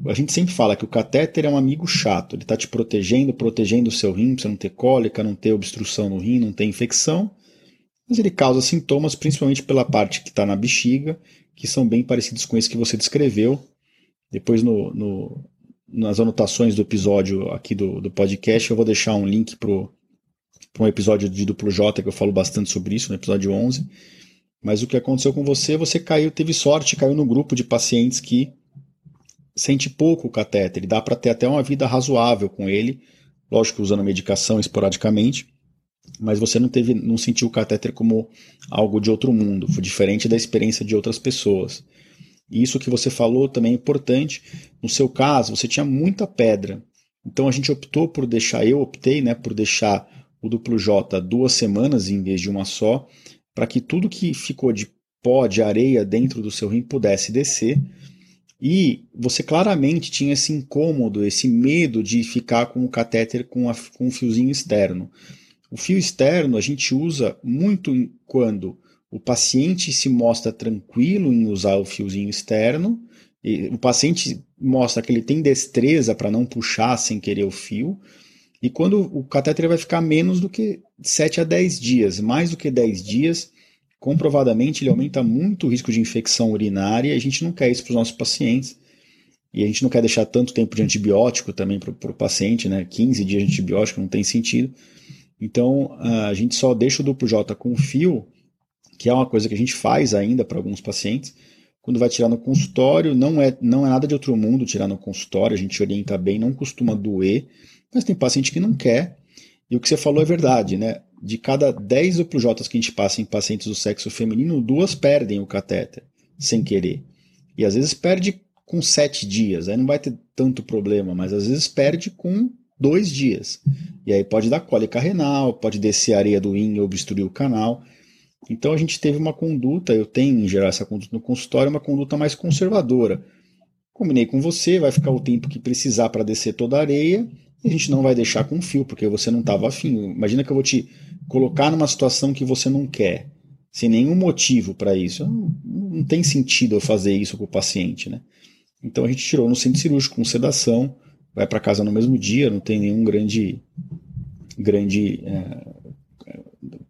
Speaker 2: a gente sempre fala que o catéter é um amigo chato, ele está te protegendo, protegendo o seu rim, para você não ter cólica, não ter obstrução no rim, não ter infecção, mas ele causa sintomas principalmente pela parte que está na bexiga, que são bem parecidos com esse que você descreveu. Depois no, no, nas anotações do episódio aqui do, do podcast eu vou deixar um link para um episódio de duplo J que eu falo bastante sobre isso, no episódio 11. Mas o que aconteceu com você, você caiu, teve sorte, caiu no grupo de pacientes que sente pouco o catéter, dá para ter até uma vida razoável com ele, lógico usando medicação esporadicamente, mas você não teve, não sentiu o catéter como algo de outro mundo, foi diferente da experiência de outras pessoas. E isso que você falou também é importante. No seu caso, você tinha muita pedra. Então a gente optou por deixar, eu optei, né, por deixar o duplo J duas semanas em vez de uma só, para que tudo que ficou de pó, de areia dentro do seu rim pudesse descer e você claramente tinha esse incômodo, esse medo de ficar com o catéter com, a, com um fiozinho externo. O fio externo a gente usa muito quando o paciente se mostra tranquilo em usar o fiozinho externo, o paciente mostra que ele tem destreza para não puxar sem querer o fio, e quando o catéter vai ficar menos do que 7 a 10 dias, mais do que 10 dias, comprovadamente ele aumenta muito o risco de infecção urinária e a gente não quer isso para os nossos pacientes. E a gente não quer deixar tanto tempo de antibiótico também para o paciente, né? 15 dias de antibiótico não tem sentido. Então a gente só deixa o duplo J com fio, que é uma coisa que a gente faz ainda para alguns pacientes. Quando vai tirar no consultório, não é, não é nada de outro mundo tirar no consultório, a gente orienta bem, não costuma doer, mas tem paciente que não quer E o que você falou é verdade, né? De cada 10 OPJs que a gente passa em pacientes do sexo feminino, duas perdem o catéter, sem querer. E às vezes perde com sete dias, aí não vai ter tanto problema, mas às vezes perde com dois dias. E aí pode dar cólica renal, pode descer a areia do rim e obstruir o canal. Então a gente teve uma conduta, eu tenho em geral essa conduta no consultório, uma conduta mais conservadora. Combinei com você, vai ficar o tempo que precisar para descer toda a areia, e a gente não vai deixar com fio, porque você não estava afim. Imagina que eu vou te colocar numa situação que você não quer, sem nenhum motivo para isso. Não, não, tem sentido eu fazer isso com o paciente, né? Então a gente tirou no centro cirúrgico com sedação, vai para casa no mesmo dia, não tem nenhum grande, grande é,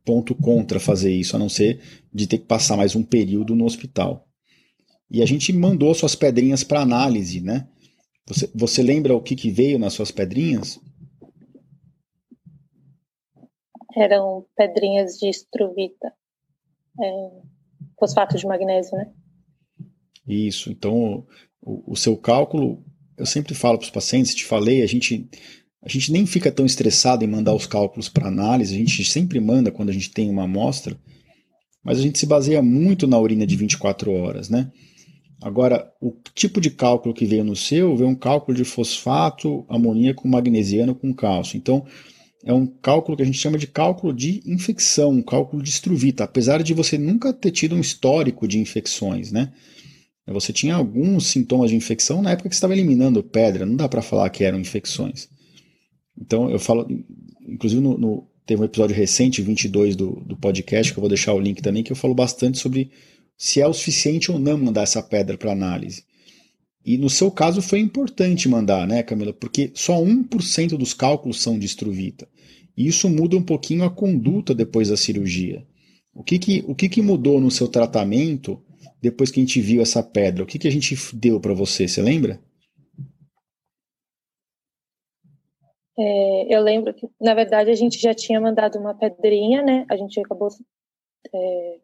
Speaker 2: ponto contra fazer isso, a não ser de ter que passar mais um período no hospital. E a gente mandou suas pedrinhas para análise, né? Você, você lembra o que, que veio nas suas pedrinhas?
Speaker 1: Eram pedrinhas de estruvita, é, fosfato de magnésio, né?
Speaker 2: Isso. Então, o, o seu cálculo, eu sempre falo para os pacientes, te falei, a gente a gente nem fica tão estressado em mandar os cálculos para análise, a gente sempre manda quando a gente tem uma amostra, mas a gente se baseia muito na urina de 24 horas, né? Agora, o tipo de cálculo que veio no seu veio um cálculo de fosfato amoníaco magnesiano com cálcio. Então, é um cálculo que a gente chama de cálculo de infecção, um cálculo de estruvita, apesar de você nunca ter tido um histórico de infecções, né? Você tinha alguns sintomas de infecção na época que estava eliminando pedra, não dá para falar que eram infecções. Então, eu falo, inclusive no, no, teve um episódio recente, 22 do, do podcast, que eu vou deixar o link também, que eu falo bastante sobre se é o suficiente ou não mandar essa pedra para análise. E no seu caso foi importante mandar, né, Camila? Porque só 1% dos cálculos são de estruvita. E isso muda um pouquinho a conduta depois da cirurgia. O que, que, o que, que mudou no seu tratamento depois que a gente viu essa pedra? O que, que a gente deu para você? Você lembra?
Speaker 1: É, eu lembro que, na verdade, a gente já tinha mandado uma pedrinha, né? A gente acabou é,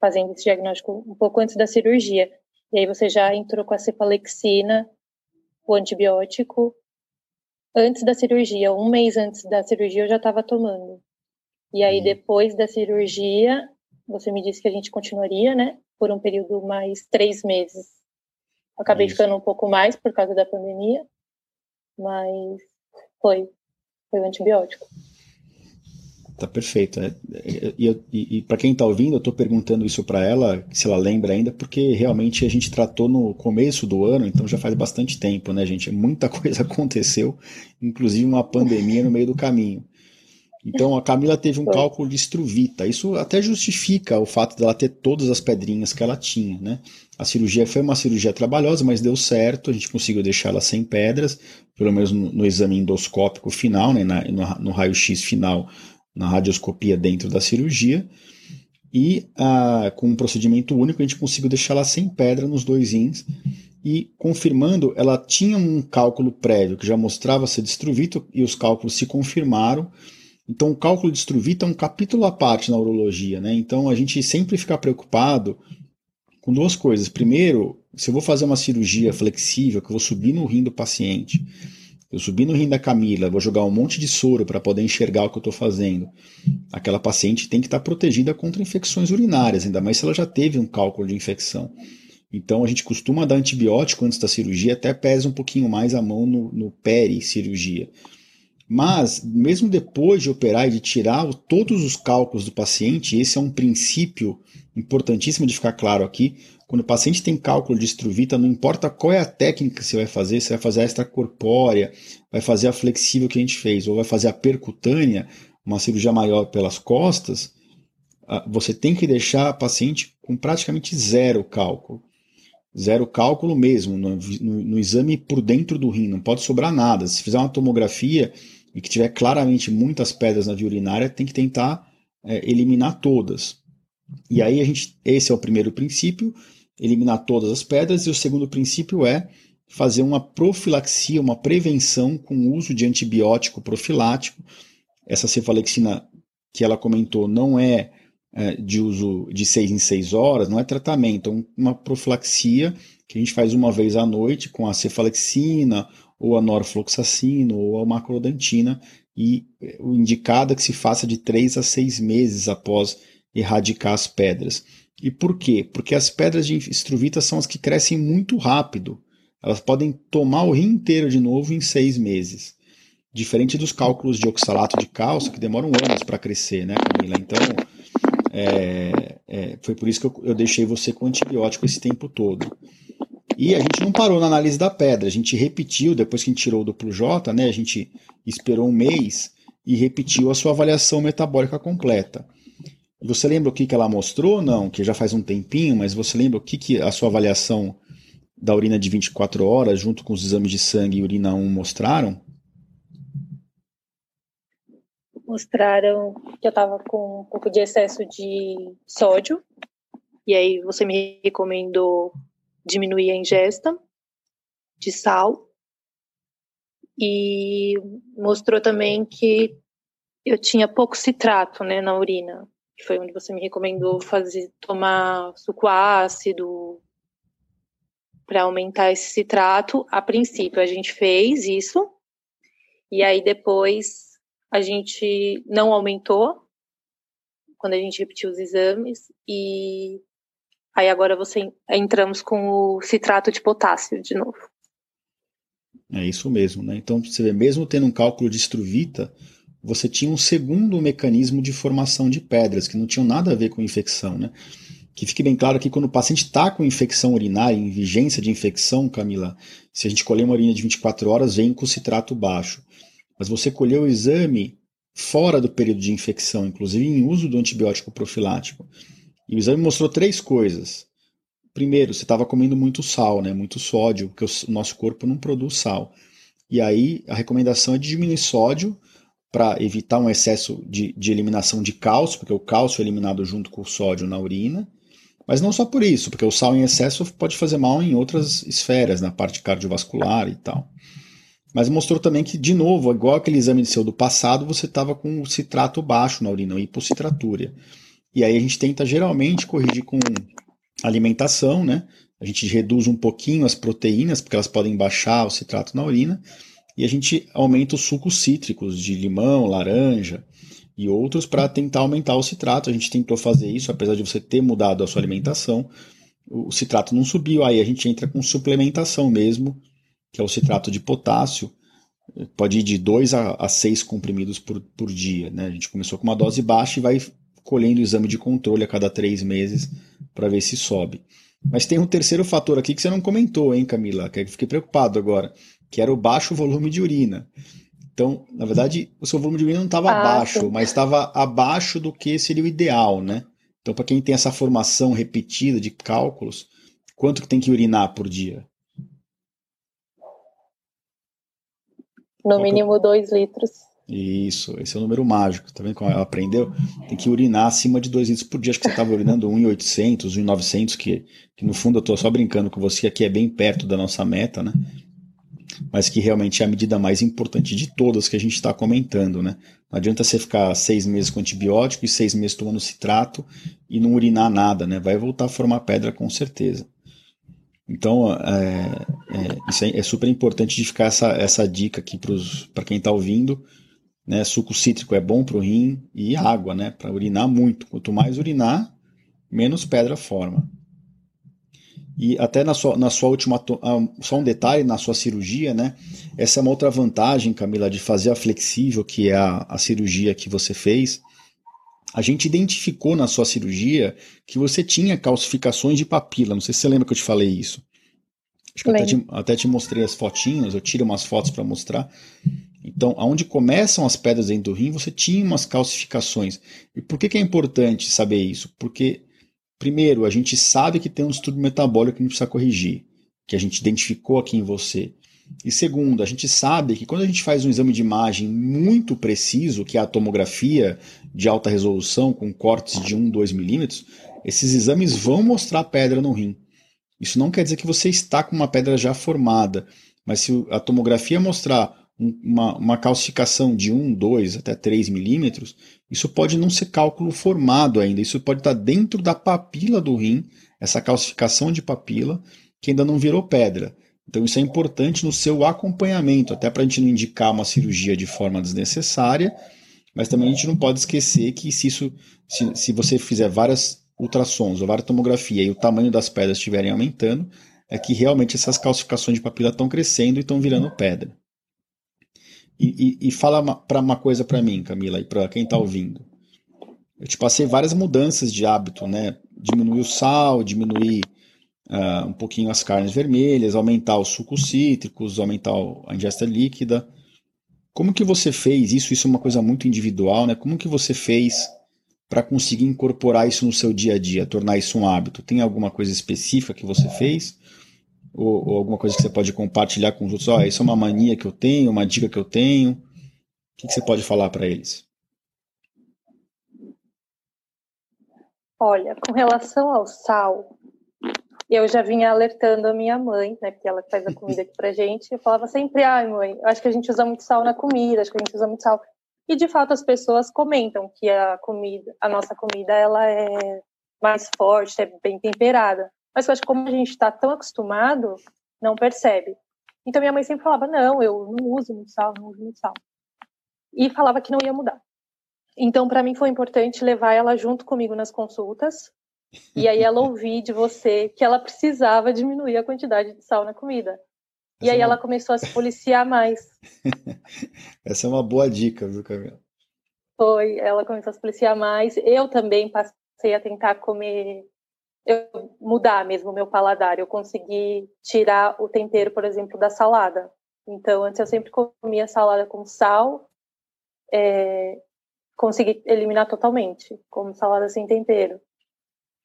Speaker 1: fazendo esse diagnóstico um pouco antes da cirurgia. E aí você já entrou com a cepalexina, o antibiótico, antes da cirurgia, um mês antes da cirurgia eu já estava tomando. E aí uhum. depois da cirurgia, você me disse que a gente continuaria, né, por um período mais três meses. Acabei Isso. ficando um pouco mais por causa da pandemia, mas foi, foi o antibiótico.
Speaker 2: Tá perfeito. Né? E, e, e para quem está ouvindo, eu estou perguntando isso para ela, se ela lembra ainda, porque realmente a gente tratou no começo do ano, então já faz bastante tempo, né, gente? Muita (laughs) coisa aconteceu, inclusive uma pandemia no meio do caminho. Então a Camila teve um cálculo de estruvita. Isso até justifica o fato dela ter todas as pedrinhas que ela tinha, né? A cirurgia foi uma cirurgia trabalhosa, mas deu certo. A gente conseguiu deixar ela sem pedras, pelo menos no, no exame endoscópico final, né? Na, no, no raio-x final na radioscopia dentro da cirurgia. E ah, com um procedimento único, a gente conseguiu deixar ela sem pedra nos dois rins. E confirmando, ela tinha um cálculo prévio que já mostrava ser distrovito e os cálculos se confirmaram. Então, o cálculo de estruvita é um capítulo à parte na urologia, né? Então, a gente sempre fica preocupado com duas coisas. Primeiro, se eu vou fazer uma cirurgia flexível, que eu vou subir no rim do paciente, eu subi no rim da Camila, vou jogar um monte de soro para poder enxergar o que eu estou fazendo. Aquela paciente tem que estar tá protegida contra infecções urinárias, ainda mais se ela já teve um cálculo de infecção. Então a gente costuma dar antibiótico antes da cirurgia, até pesa um pouquinho mais a mão no, no peri-cirurgia. Mas, mesmo depois de operar e de tirar todos os cálculos do paciente, esse é um princípio importantíssimo de ficar claro aqui. Quando o paciente tem cálculo de estruvita, não importa qual é a técnica que você vai fazer, você vai fazer a extracorpórea, vai fazer a flexível que a gente fez, ou vai fazer a percutânea, uma cirurgia maior pelas costas, ah, você tem que deixar a paciente com praticamente zero cálculo. Zero cálculo mesmo, no, no, no exame por dentro do rim, não pode sobrar nada. Se fizer uma tomografia e que tiver claramente muitas pedras na via urinária, tem que tentar é, eliminar todas. E aí a gente, esse é o primeiro princípio, eliminar todas as pedras, e o segundo princípio é fazer uma profilaxia, uma prevenção com o uso de antibiótico profilático. Essa cefalexina que ela comentou não é, é de uso de seis em seis horas, não é tratamento, é uma profilaxia que a gente faz uma vez à noite com a cefalexina ou a norfloxacina ou a macrodantina, e eh, o indicado é que se faça de três a seis meses após erradicar as pedras. E por quê? Porque as pedras de estruvita são as que crescem muito rápido. Elas podem tomar o rim inteiro de novo em seis meses. Diferente dos cálculos de oxalato de cálcio, que demoram anos para crescer, né, Camila? Então, é, é, foi por isso que eu, eu deixei você com antibiótico esse tempo todo. E a gente não parou na análise da pedra, a gente repetiu, depois que a gente tirou o duplo J, né, a gente esperou um mês e repetiu a sua avaliação metabólica completa. Você lembra o que, que ela mostrou? Não, que já faz um tempinho, mas você lembra o que, que a sua avaliação da urina de 24 horas, junto com os exames de sangue e urina 1, mostraram?
Speaker 1: Mostraram que eu estava com um pouco de excesso de sódio, e aí você me recomendou diminuir a ingesta de sal. E mostrou também que eu tinha pouco citrato, né, na urina, que foi onde você me recomendou fazer tomar suco ácido para aumentar esse citrato. A princípio a gente fez isso. E aí depois a gente não aumentou quando a gente repetiu os exames e Aí agora você entramos com o citrato de potássio de novo.
Speaker 2: É isso mesmo, né? Então, você vê, mesmo tendo um cálculo de estruvita, você tinha um segundo mecanismo de formação de pedras, que não tinham nada a ver com infecção, né? Que fique bem claro que quando o paciente está com infecção urinária, em vigência de infecção, Camila, se a gente colher uma urina de 24 horas, vem com citrato baixo. Mas você colheu o exame fora do período de infecção, inclusive em uso do antibiótico profilático. E o exame mostrou três coisas. Primeiro, você estava comendo muito sal, né? muito sódio, porque o nosso corpo não produz sal. E aí a recomendação é de diminuir sódio para evitar um excesso de, de eliminação de cálcio, porque o cálcio é eliminado junto com o sódio na urina. Mas não só por isso, porque o sal em excesso pode fazer mal em outras esferas, na parte cardiovascular e tal. Mas mostrou também que, de novo, igual aquele exame seu do passado, você estava com o citrato baixo na urina, hipocitraturia. E aí a gente tenta geralmente corrigir com alimentação, né? A gente reduz um pouquinho as proteínas, porque elas podem baixar o citrato na urina, e a gente aumenta os sucos cítricos de limão, laranja e outros para tentar aumentar o citrato. A gente tentou fazer isso, apesar de você ter mudado a sua alimentação, o citrato não subiu, aí a gente entra com suplementação mesmo, que é o citrato de potássio, pode ir de 2 a 6 comprimidos por, por dia. Né? A gente começou com uma dose baixa e vai colhendo o exame de controle a cada três meses para ver se sobe. Mas tem um terceiro fator aqui que você não comentou, hein, Camila? Que eu fiquei preocupado agora, que era o baixo volume de urina. Então, na verdade, o seu volume de urina não estava ah, baixo, sim. mas estava abaixo do que seria o ideal, né? Então, para quem tem essa formação repetida de cálculos, quanto que tem que urinar por dia?
Speaker 1: No mínimo 2 litros.
Speaker 2: Isso, esse é o número mágico, tá vendo como ela aprendeu? Tem que urinar acima de 2 litros por dia. Acho que você estava urinando 1,800, 1,900, que, que no fundo eu estou só brincando com você, aqui é bem perto da nossa meta, né? Mas que realmente é a medida mais importante de todas que a gente está comentando, né? Não adianta você ficar seis meses com antibiótico e seis meses tomando citrato e não urinar nada, né? Vai voltar a formar pedra com certeza. Então, é, é, isso é, é, super importante de ficar essa, essa dica aqui para quem está ouvindo né? Suco cítrico é bom para o rim e água, né? Para urinar muito. Quanto mais urinar, menos pedra forma. E até na sua, na sua última. Ah, só um detalhe na sua cirurgia, né? Essa é uma outra vantagem, Camila, de fazer a flexível, que é a, a cirurgia que você fez. A gente identificou na sua cirurgia que você tinha calcificações de papila. Não sei se você lembra que eu te falei isso. Acho que até te, até te mostrei as fotinhas, eu tiro umas fotos para mostrar. Então, aonde começam as pedras dentro do rim, você tinha umas calcificações. E por que, que é importante saber isso? Porque, primeiro, a gente sabe que tem um distúrbio metabólico que a gente precisa corrigir, que a gente identificou aqui em você. E segundo, a gente sabe que quando a gente faz um exame de imagem muito preciso, que é a tomografia de alta resolução com cortes de 1, 2 milímetros, esses exames vão mostrar pedra no rim. Isso não quer dizer que você está com uma pedra já formada, mas se a tomografia mostrar uma, uma calcificação de 1, 2 até 3 milímetros, isso pode não ser cálculo formado ainda, isso pode estar dentro da papila do rim, essa calcificação de papila, que ainda não virou pedra. Então isso é importante no seu acompanhamento, até para a gente não indicar uma cirurgia de forma desnecessária, mas também a gente não pode esquecer que se isso, se, se você fizer várias ultrassons ou várias tomografia e o tamanho das pedras estiverem aumentando, é que realmente essas calcificações de papila estão crescendo e estão virando pedra. E, e, e fala para uma coisa para mim, Camila, e para quem está ouvindo. Eu te passei várias mudanças de hábito, né? Diminuir o sal, diminuir uh, um pouquinho as carnes vermelhas, aumentar os sucos cítricos, aumentar a ingesta líquida. Como que você fez isso? Isso é uma coisa muito individual, né? Como que você fez para conseguir incorporar isso no seu dia a dia, tornar isso um hábito? Tem alguma coisa específica que você fez? Ou, ou alguma coisa que você pode compartilhar com os outros? Ó, oh, isso é uma mania que eu tenho, uma dica que eu tenho. O que, que você pode falar para eles?
Speaker 1: Olha, com relação ao sal, eu já vinha alertando a minha mãe, né, porque ela faz a comida aqui pra gente, eu falava sempre, ai mãe, acho que a gente usa muito sal na comida, acho que a gente usa muito sal. E de fato as pessoas comentam que a comida, a nossa comida, ela é mais forte, é bem temperada. Mas eu acho que como a gente está tão acostumado, não percebe. Então minha mãe sempre falava, não, eu não uso muito sal, não uso muito sal. E falava que não ia mudar. Então para mim foi importante levar ela junto comigo nas consultas, e aí ela ouvir de você que ela precisava diminuir a quantidade de sal na comida. E aí é uma... ela começou a se policiar mais. (laughs)
Speaker 2: Essa é uma boa dica, viu, Camila?
Speaker 1: Foi, ela começou a se policiar mais. Eu também passei a tentar comer, eu, mudar mesmo o meu paladar. Eu consegui tirar o tempero, por exemplo, da salada. Então, antes eu sempre comia salada com sal, é, consegui eliminar totalmente, como salada sem tempero.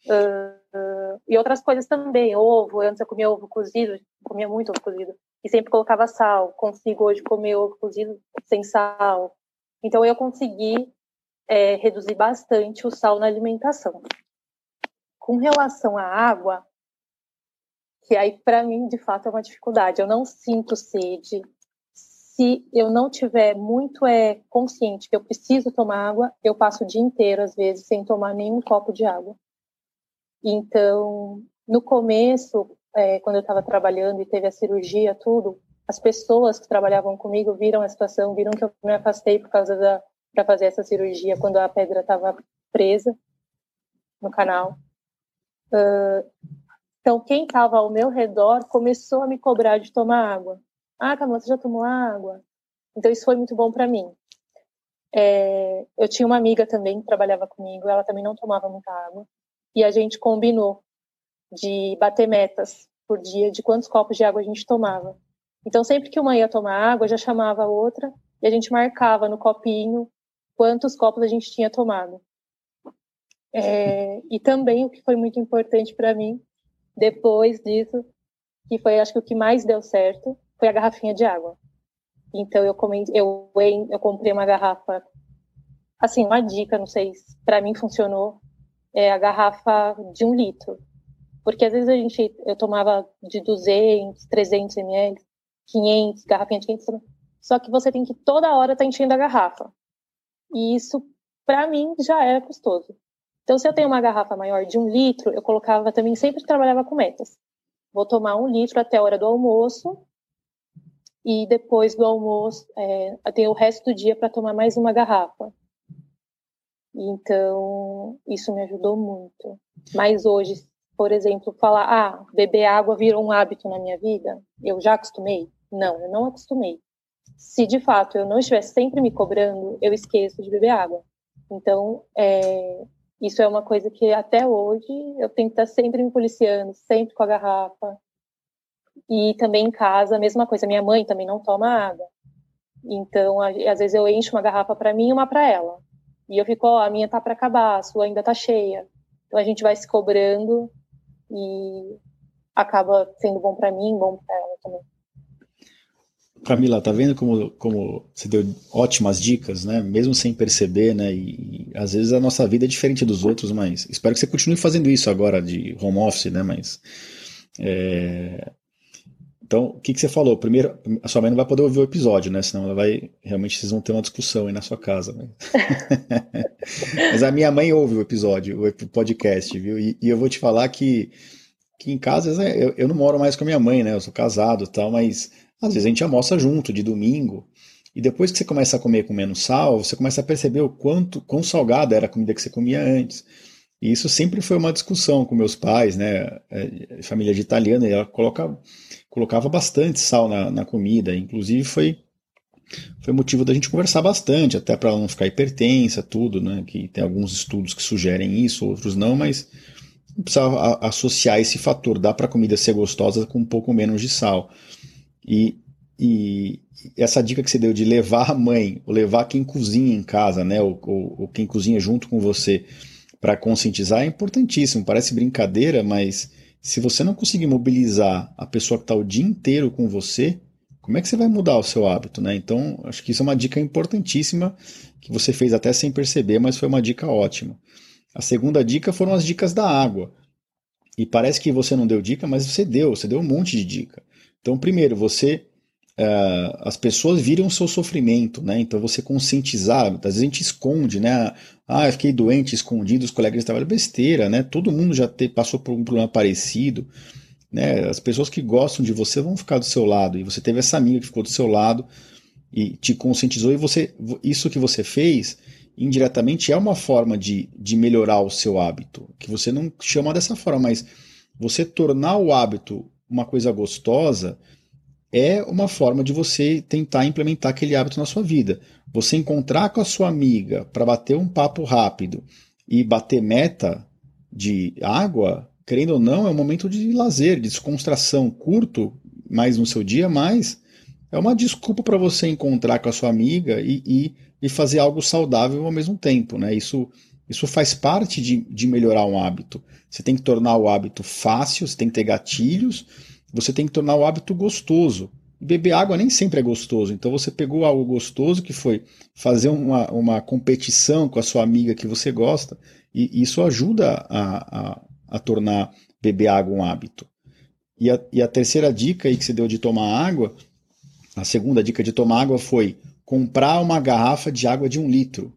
Speaker 1: Uh, e outras coisas também, ovo, antes eu comia ovo cozido, comia muito ovo cozido, e sempre colocava sal. Consigo hoje comer ovo cozido sem sal. Então eu consegui é, reduzir bastante o sal na alimentação. Com relação à água, que aí para mim de fato é uma dificuldade. Eu não sinto sede. Se eu não tiver muito é consciente que eu preciso tomar água, eu passo o dia inteiro às vezes sem tomar nenhum copo de água. Então, no começo, é, quando eu estava trabalhando e teve a cirurgia, tudo, as pessoas que trabalhavam comigo viram a situação, viram que eu me afastei por causa da para fazer essa cirurgia quando a pedra estava presa no canal. Uh, então, quem estava ao meu redor começou a me cobrar de tomar água. Ah, Camila, você já tomou água? Então, isso foi muito bom para mim. É, eu tinha uma amiga também que trabalhava comigo, ela também não tomava muita água e a gente combinou de bater metas por dia de quantos copos de água a gente tomava. Então, sempre que uma ia tomar água, já chamava a outra e a gente marcava no copinho quantos copos a gente tinha tomado. É, e também o que foi muito importante para mim, depois disso, que foi acho que o que mais deu certo, foi a garrafinha de água. Então eu, come, eu, eu comprei uma garrafa, assim, uma dica, não sei, para mim funcionou, é, a garrafa de um litro. Porque às vezes a gente, eu tomava de 200, 300 ml, 500, garrafinha de 500, só que você tem que toda hora estar tá enchendo a garrafa. E isso, para mim, já era custoso. Então, se eu tenho uma garrafa maior de um litro, eu colocava também, sempre trabalhava com metas. Vou tomar um litro até a hora do almoço, e depois do almoço, é, o resto do dia para tomar mais uma garrafa. Então, isso me ajudou muito. Mas hoje, por exemplo, falar, ah, beber água virou um hábito na minha vida, eu já acostumei? Não, eu não acostumei. Se de fato eu não estiver sempre me cobrando, eu esqueço de beber água. Então, é, isso é uma coisa que até hoje eu tenho que estar sempre me policiando, sempre com a garrafa. E também em casa, a mesma coisa. Minha mãe também não toma água. Então, às vezes eu encho uma garrafa para mim e uma para ela. E eu fico, ó, oh, a minha tá para acabar, a sua ainda tá cheia. Então a gente vai se cobrando e acaba sendo bom para mim, bom para ela também.
Speaker 2: Camila, tá vendo como, como você deu ótimas dicas, né? Mesmo sem perceber, né? E, e, às vezes a nossa vida é diferente dos outros, mas espero que você continue fazendo isso agora de home office, né? Mas é, então, o que, que você falou? Primeiro, a sua mãe não vai poder ouvir o episódio, né? Senão ela vai. Realmente vocês vão ter uma discussão aí na sua casa. Né? (laughs) Mas a minha mãe ouve o episódio, o podcast, viu? E, e, eu vou te falar que que em casa eu, eu não moro mais com a minha mãe, né? Eu sou casado e tal, mas às vezes a gente almoça junto de domingo. E depois que você começa a comer com menos sal, você começa a perceber o quanto quão salgada era a comida que você comia antes. E isso sempre foi uma discussão com meus pais, né? É, família de italiana, e ela colocava, colocava bastante sal na, na comida. Inclusive foi foi motivo da gente conversar bastante, até para ela não ficar hipertensa, tudo, né? Que tem alguns estudos que sugerem isso, outros não, mas precisava associar esse fator, dá para a comida ser gostosa com um pouco menos de sal. E, e essa dica que você deu de levar a mãe, ou levar quem cozinha em casa, né, ou, ou, ou quem cozinha junto com você para conscientizar é importantíssimo. Parece brincadeira, mas se você não conseguir mobilizar a pessoa que está o dia inteiro com você, como é que você vai mudar o seu hábito, né? Então, acho que isso é uma dica importantíssima que você fez até sem perceber, mas foi uma dica ótima. A segunda dica foram as dicas da água. E parece que você não deu dica, mas você deu, você deu um monte de dica. Então, primeiro, você. Uh, as pessoas viram o seu sofrimento, né? Então você conscientizar, às vezes a gente esconde, né? Ah, eu fiquei doente, escondido, os colegas de trabalho, besteira, né? Todo mundo já te, passou por um problema parecido, né? As pessoas que gostam de você vão ficar do seu lado, e você teve essa amiga que ficou do seu lado e te conscientizou, e você, isso que você fez indiretamente é uma forma de, de melhorar o seu hábito, que você não chama dessa forma, mas você tornar o hábito uma coisa gostosa é uma forma de você tentar implementar aquele hábito na sua vida. Você encontrar com a sua amiga para bater um papo rápido e bater meta de água, querendo ou não, é um momento de lazer, de descontração curto, mais no seu dia, mas é uma desculpa para você encontrar com a sua amiga e, e e fazer algo saudável ao mesmo tempo. Né? Isso, isso faz parte de, de melhorar um hábito. Você tem que tornar o hábito fácil, você tem que ter gatilhos, você tem que tornar o hábito gostoso. Beber água nem sempre é gostoso, então você pegou algo gostoso que foi fazer uma, uma competição com a sua amiga que você gosta, e isso ajuda a, a, a tornar beber água um hábito. E a, e a terceira dica aí que você deu de tomar água, a segunda dica de tomar água foi comprar uma garrafa de água de um litro.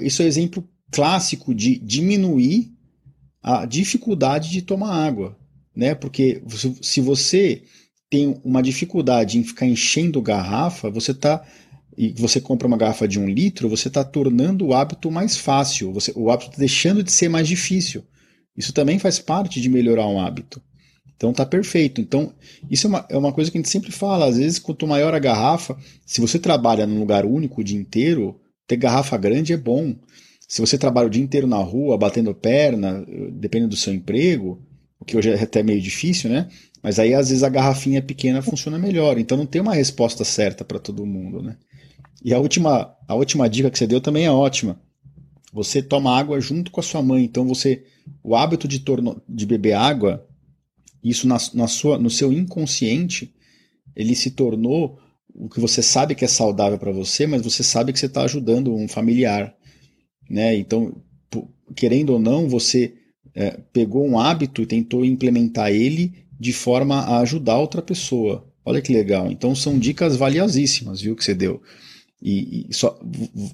Speaker 2: Isso é um exemplo clássico de diminuir a dificuldade de tomar água, né? Porque se você tem uma dificuldade em ficar enchendo garrafa, você está e você compra uma garrafa de um litro, você está tornando o hábito mais fácil, você, o hábito está deixando de ser mais difícil. Isso também faz parte de melhorar um hábito. Então tá perfeito. Então, isso é uma, é uma coisa que a gente sempre fala. Às vezes, quanto maior a garrafa, se você trabalha num lugar único o dia inteiro, ter garrafa grande é bom. Se você trabalha o dia inteiro na rua, batendo perna, dependendo do seu emprego, que hoje é até meio difícil, né? Mas aí às vezes a garrafinha pequena funciona melhor. Então não tem uma resposta certa para todo mundo, né? E a última, a última dica que você deu também é ótima. Você toma água junto com a sua mãe. Então você, o hábito de, torno, de beber água isso na, na sua, no seu inconsciente, ele se tornou o que você sabe que é saudável para você, mas você sabe que você está ajudando um familiar, né? Então, querendo ou não, você é, pegou um hábito e tentou implementar ele de forma a ajudar outra pessoa. Olha que legal. Então são dicas valiosíssimas, viu, que você deu. E, e só,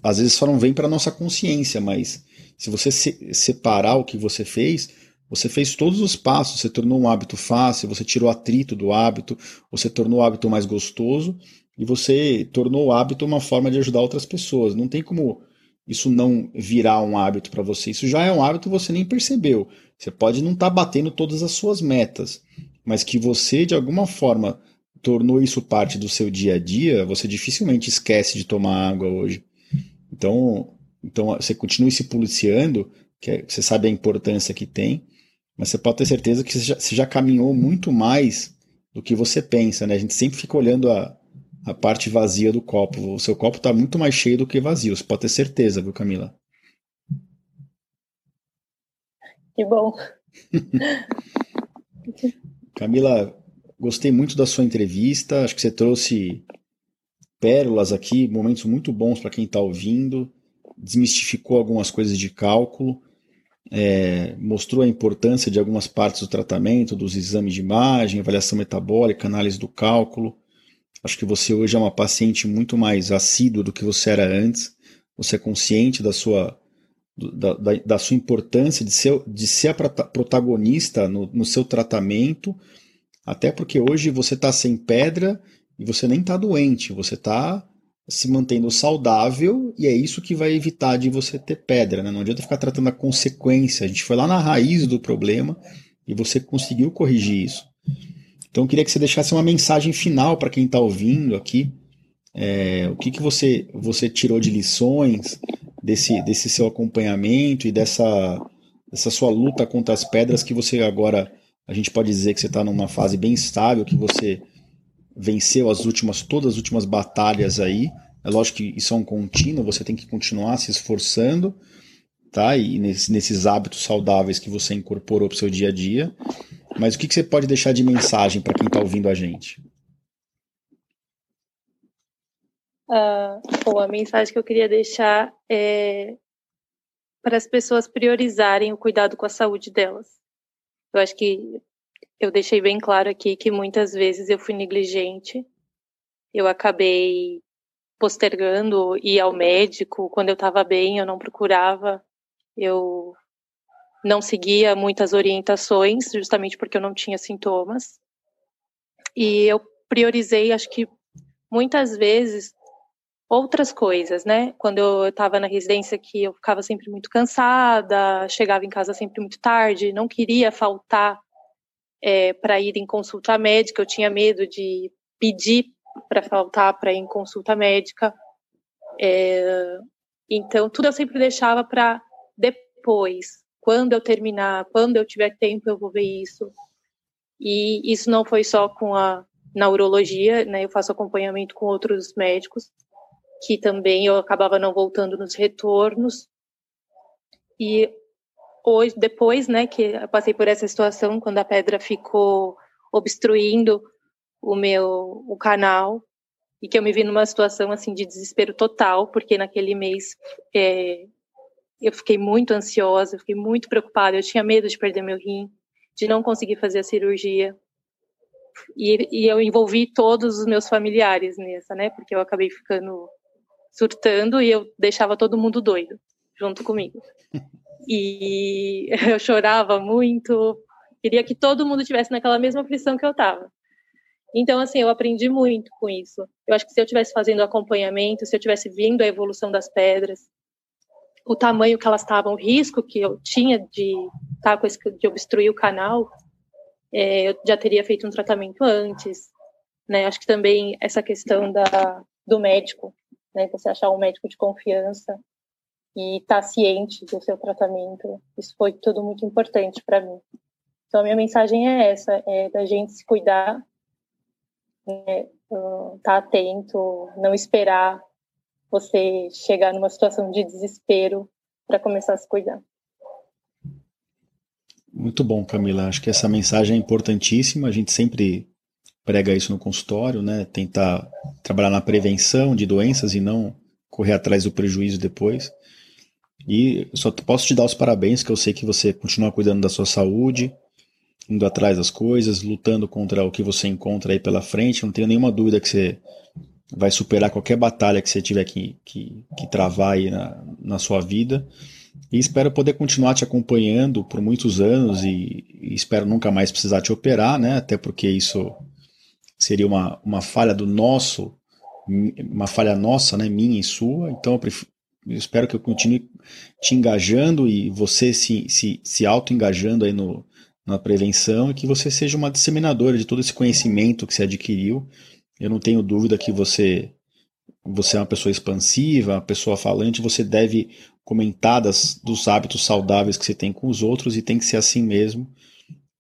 Speaker 2: às vezes só não vem para nossa consciência, mas se você se, separar o que você fez, você fez todos os passos, você tornou um hábito fácil, você tirou atrito do hábito, você tornou o hábito mais gostoso e você tornou o hábito uma forma de ajudar outras pessoas. Não tem como isso não virar um hábito para você. Isso já é um hábito você nem percebeu. Você pode não estar tá batendo todas as suas metas, mas que você, de alguma forma, tornou isso parte do seu dia a dia, você dificilmente esquece de tomar água hoje. Então, então você continue se policiando, que é, você sabe a importância que tem, mas você pode ter certeza que você já, você já caminhou muito mais do que você pensa, né? A gente sempre fica olhando a, a parte vazia do copo. O seu copo está muito mais cheio do que vazio, você pode ter certeza, viu, Camila?
Speaker 1: Que bom. (laughs)
Speaker 2: Camila, gostei muito da sua entrevista. Acho que você trouxe pérolas aqui, momentos muito bons para quem está ouvindo. Desmistificou algumas coisas de cálculo é, mostrou a importância de algumas partes do tratamento, dos exames de imagem, avaliação metabólica, análise do cálculo. Acho que você hoje é uma paciente muito mais assídua do que você era antes. Você é consciente da sua, da, da, da, sua importância de ser, de ser a protagonista no, no seu tratamento, até porque hoje você está sem pedra e você nem está doente, você está se mantendo saudável e é isso que vai evitar de você ter pedra. Né? Não adianta ficar tratando a consequência. A gente foi lá na raiz do problema e você conseguiu corrigir isso. Então eu queria que você deixasse uma mensagem final para quem está ouvindo aqui. É, o que, que você, você tirou de lições desse, desse seu acompanhamento e dessa, dessa sua luta contra as pedras que você agora, a gente pode dizer que você está numa fase bem estável, que você venceu as últimas, todas as últimas batalhas aí. É lógico que isso é um contínuo, você tem que continuar se esforçando, tá? E nesse, nesses hábitos saudáveis que você incorporou para o seu dia a dia. Mas o que, que você pode deixar de mensagem para quem está ouvindo a gente?
Speaker 1: Uh, bom, a mensagem que eu queria deixar é para as pessoas priorizarem o cuidado com a saúde delas. Eu acho que eu deixei bem claro aqui que muitas vezes eu fui negligente. Eu acabei postergando ir ao médico. Quando eu estava bem, eu não procurava. Eu não seguia muitas orientações, justamente porque eu não tinha sintomas. E eu priorizei, acho que muitas vezes, outras coisas, né? Quando eu estava na residência que eu ficava sempre muito cansada, chegava em casa sempre muito tarde, não queria faltar é, para ir em consulta médica, eu tinha medo de pedir para faltar para ir em consulta médica. É, então, tudo eu sempre deixava para depois, quando eu terminar, quando eu tiver tempo, eu vou ver isso. E isso não foi só com a na urologia, né? Eu faço acompanhamento com outros médicos que também eu acabava não voltando nos retornos. E hoje, depois, né, que eu passei por essa situação, quando a pedra ficou obstruindo o meu o canal e que eu me vi numa situação assim de desespero total, porque naquele mês é, eu fiquei muito ansiosa, fiquei muito preocupada, eu tinha medo de perder meu rim, de não conseguir fazer a cirurgia. E, e eu envolvi todos os meus familiares nessa, né? Porque eu acabei ficando surtando e eu deixava todo mundo doido junto comigo. E (laughs) eu chorava muito, queria que todo mundo tivesse naquela mesma aflição que eu estava. Então, assim, eu aprendi muito com isso. Eu acho que se eu tivesse fazendo acompanhamento, se eu tivesse vendo a evolução das pedras, o tamanho que elas estavam, o risco que eu tinha de tá de obstruir o canal, é, eu já teria feito um tratamento antes. Né? Acho que também essa questão da, do médico, né? Você achar um médico de confiança e estar tá ciente do seu tratamento. Isso foi tudo muito importante para mim. Então, a minha mensagem é essa: é da gente se cuidar, né, tá atento, não esperar você chegar numa situação de desespero para começar a se cuidar.
Speaker 2: Muito bom, Camila. Acho que essa mensagem é importantíssima. A gente sempre prega isso no consultório, né? Tentar trabalhar na prevenção de doenças e não correr atrás do prejuízo depois. E só posso te dar os parabéns, que eu sei que você continua cuidando da sua saúde, indo atrás das coisas, lutando contra o que você encontra aí pela frente. Não tenho nenhuma dúvida que você vai superar qualquer batalha que você tiver que, que, que travar aí na, na sua vida. E espero poder continuar te acompanhando por muitos anos e, e espero nunca mais precisar te operar, né? Até porque isso seria uma, uma falha do nosso, uma falha nossa, né? Minha e sua. Então eu, prefiro, eu espero que eu continue te engajando e você se, se, se auto-engajando aí no, na prevenção e que você seja uma disseminadora de todo esse conhecimento que você adquiriu. Eu não tenho dúvida que você você é uma pessoa expansiva, uma pessoa falante, você deve comentar das, dos hábitos saudáveis que você tem com os outros e tem que ser assim mesmo.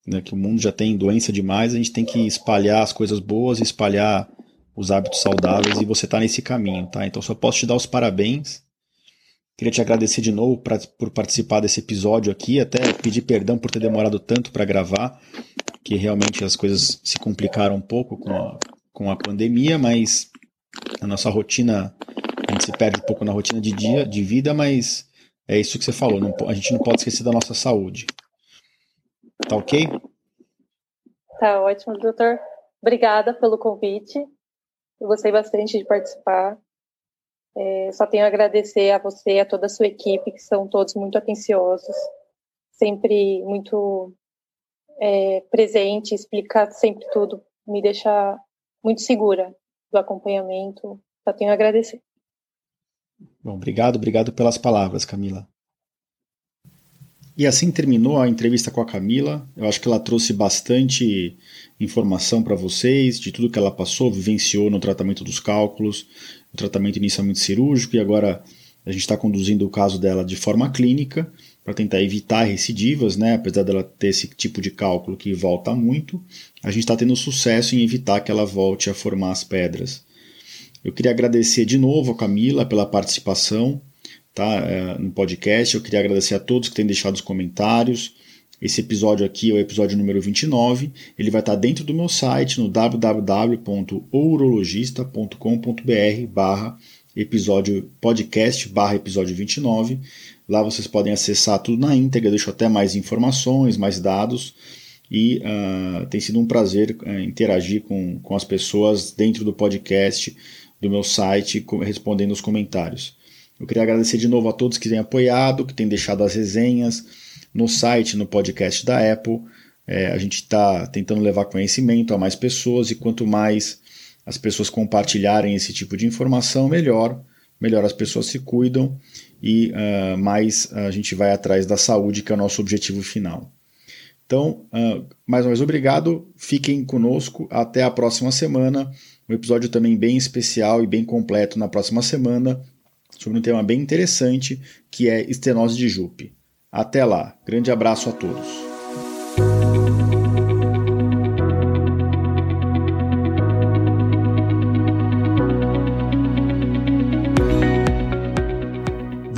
Speaker 2: Né, que o mundo já tem doença demais, a gente tem que espalhar as coisas boas, espalhar os hábitos saudáveis e você está nesse caminho, tá? Então só posso te dar os parabéns. Queria te agradecer de novo pra, por participar desse episódio aqui, até pedir perdão por ter demorado tanto para gravar, que realmente as coisas se complicaram um pouco com a, com a pandemia, mas a nossa rotina, a gente se perde um pouco na rotina de dia, de vida, mas é isso que você falou, não, a gente não pode esquecer da nossa saúde. Tá ok?
Speaker 1: Tá ótimo, doutor. Obrigada pelo convite. Eu gostei bastante de participar. É, só tenho a agradecer a você e a toda a sua equipe, que são todos muito atenciosos, sempre muito é, presente, explica sempre tudo, me deixa muito segura do acompanhamento. Só tenho a agradecer.
Speaker 2: Bom, obrigado, obrigado pelas palavras, Camila. E assim terminou a entrevista com a Camila. Eu acho que ela trouxe bastante informação para vocês de tudo que ela passou, vivenciou no tratamento dos cálculos, no tratamento inicialmente cirúrgico e agora a gente está conduzindo o caso dela de forma clínica para tentar evitar recidivas, né? Apesar dela ter esse tipo de cálculo que volta muito, a gente está tendo sucesso em evitar que ela volte a formar as pedras. Eu queria agradecer de novo a Camila pela participação tá, é, no podcast. Eu queria agradecer a todos que têm deixado os comentários. Esse episódio aqui é o episódio número 29. Ele vai estar dentro do meu site no www.ourologista.com.br barra episódio podcast barra episódio 29. Lá vocês podem acessar tudo na íntegra, deixo até mais informações, mais dados. E uh, tem sido um prazer uh, interagir com, com as pessoas dentro do podcast, do meu site, respondendo os comentários. Eu queria agradecer de novo a todos que têm apoiado, que têm deixado as resenhas no site, no podcast da Apple. É, a gente está tentando levar conhecimento a mais pessoas e quanto mais as pessoas compartilharem esse tipo de informação, melhor. Melhor as pessoas se cuidam e uh, mais a gente vai atrás da saúde, que é o nosso objetivo final. Então, uh, mais uma vez, obrigado. Fiquem conosco. Até a próxima semana. Um episódio também bem especial e bem completo na próxima semana sobre um tema bem interessante que é estenose de Jupe. Até lá, grande abraço a todos.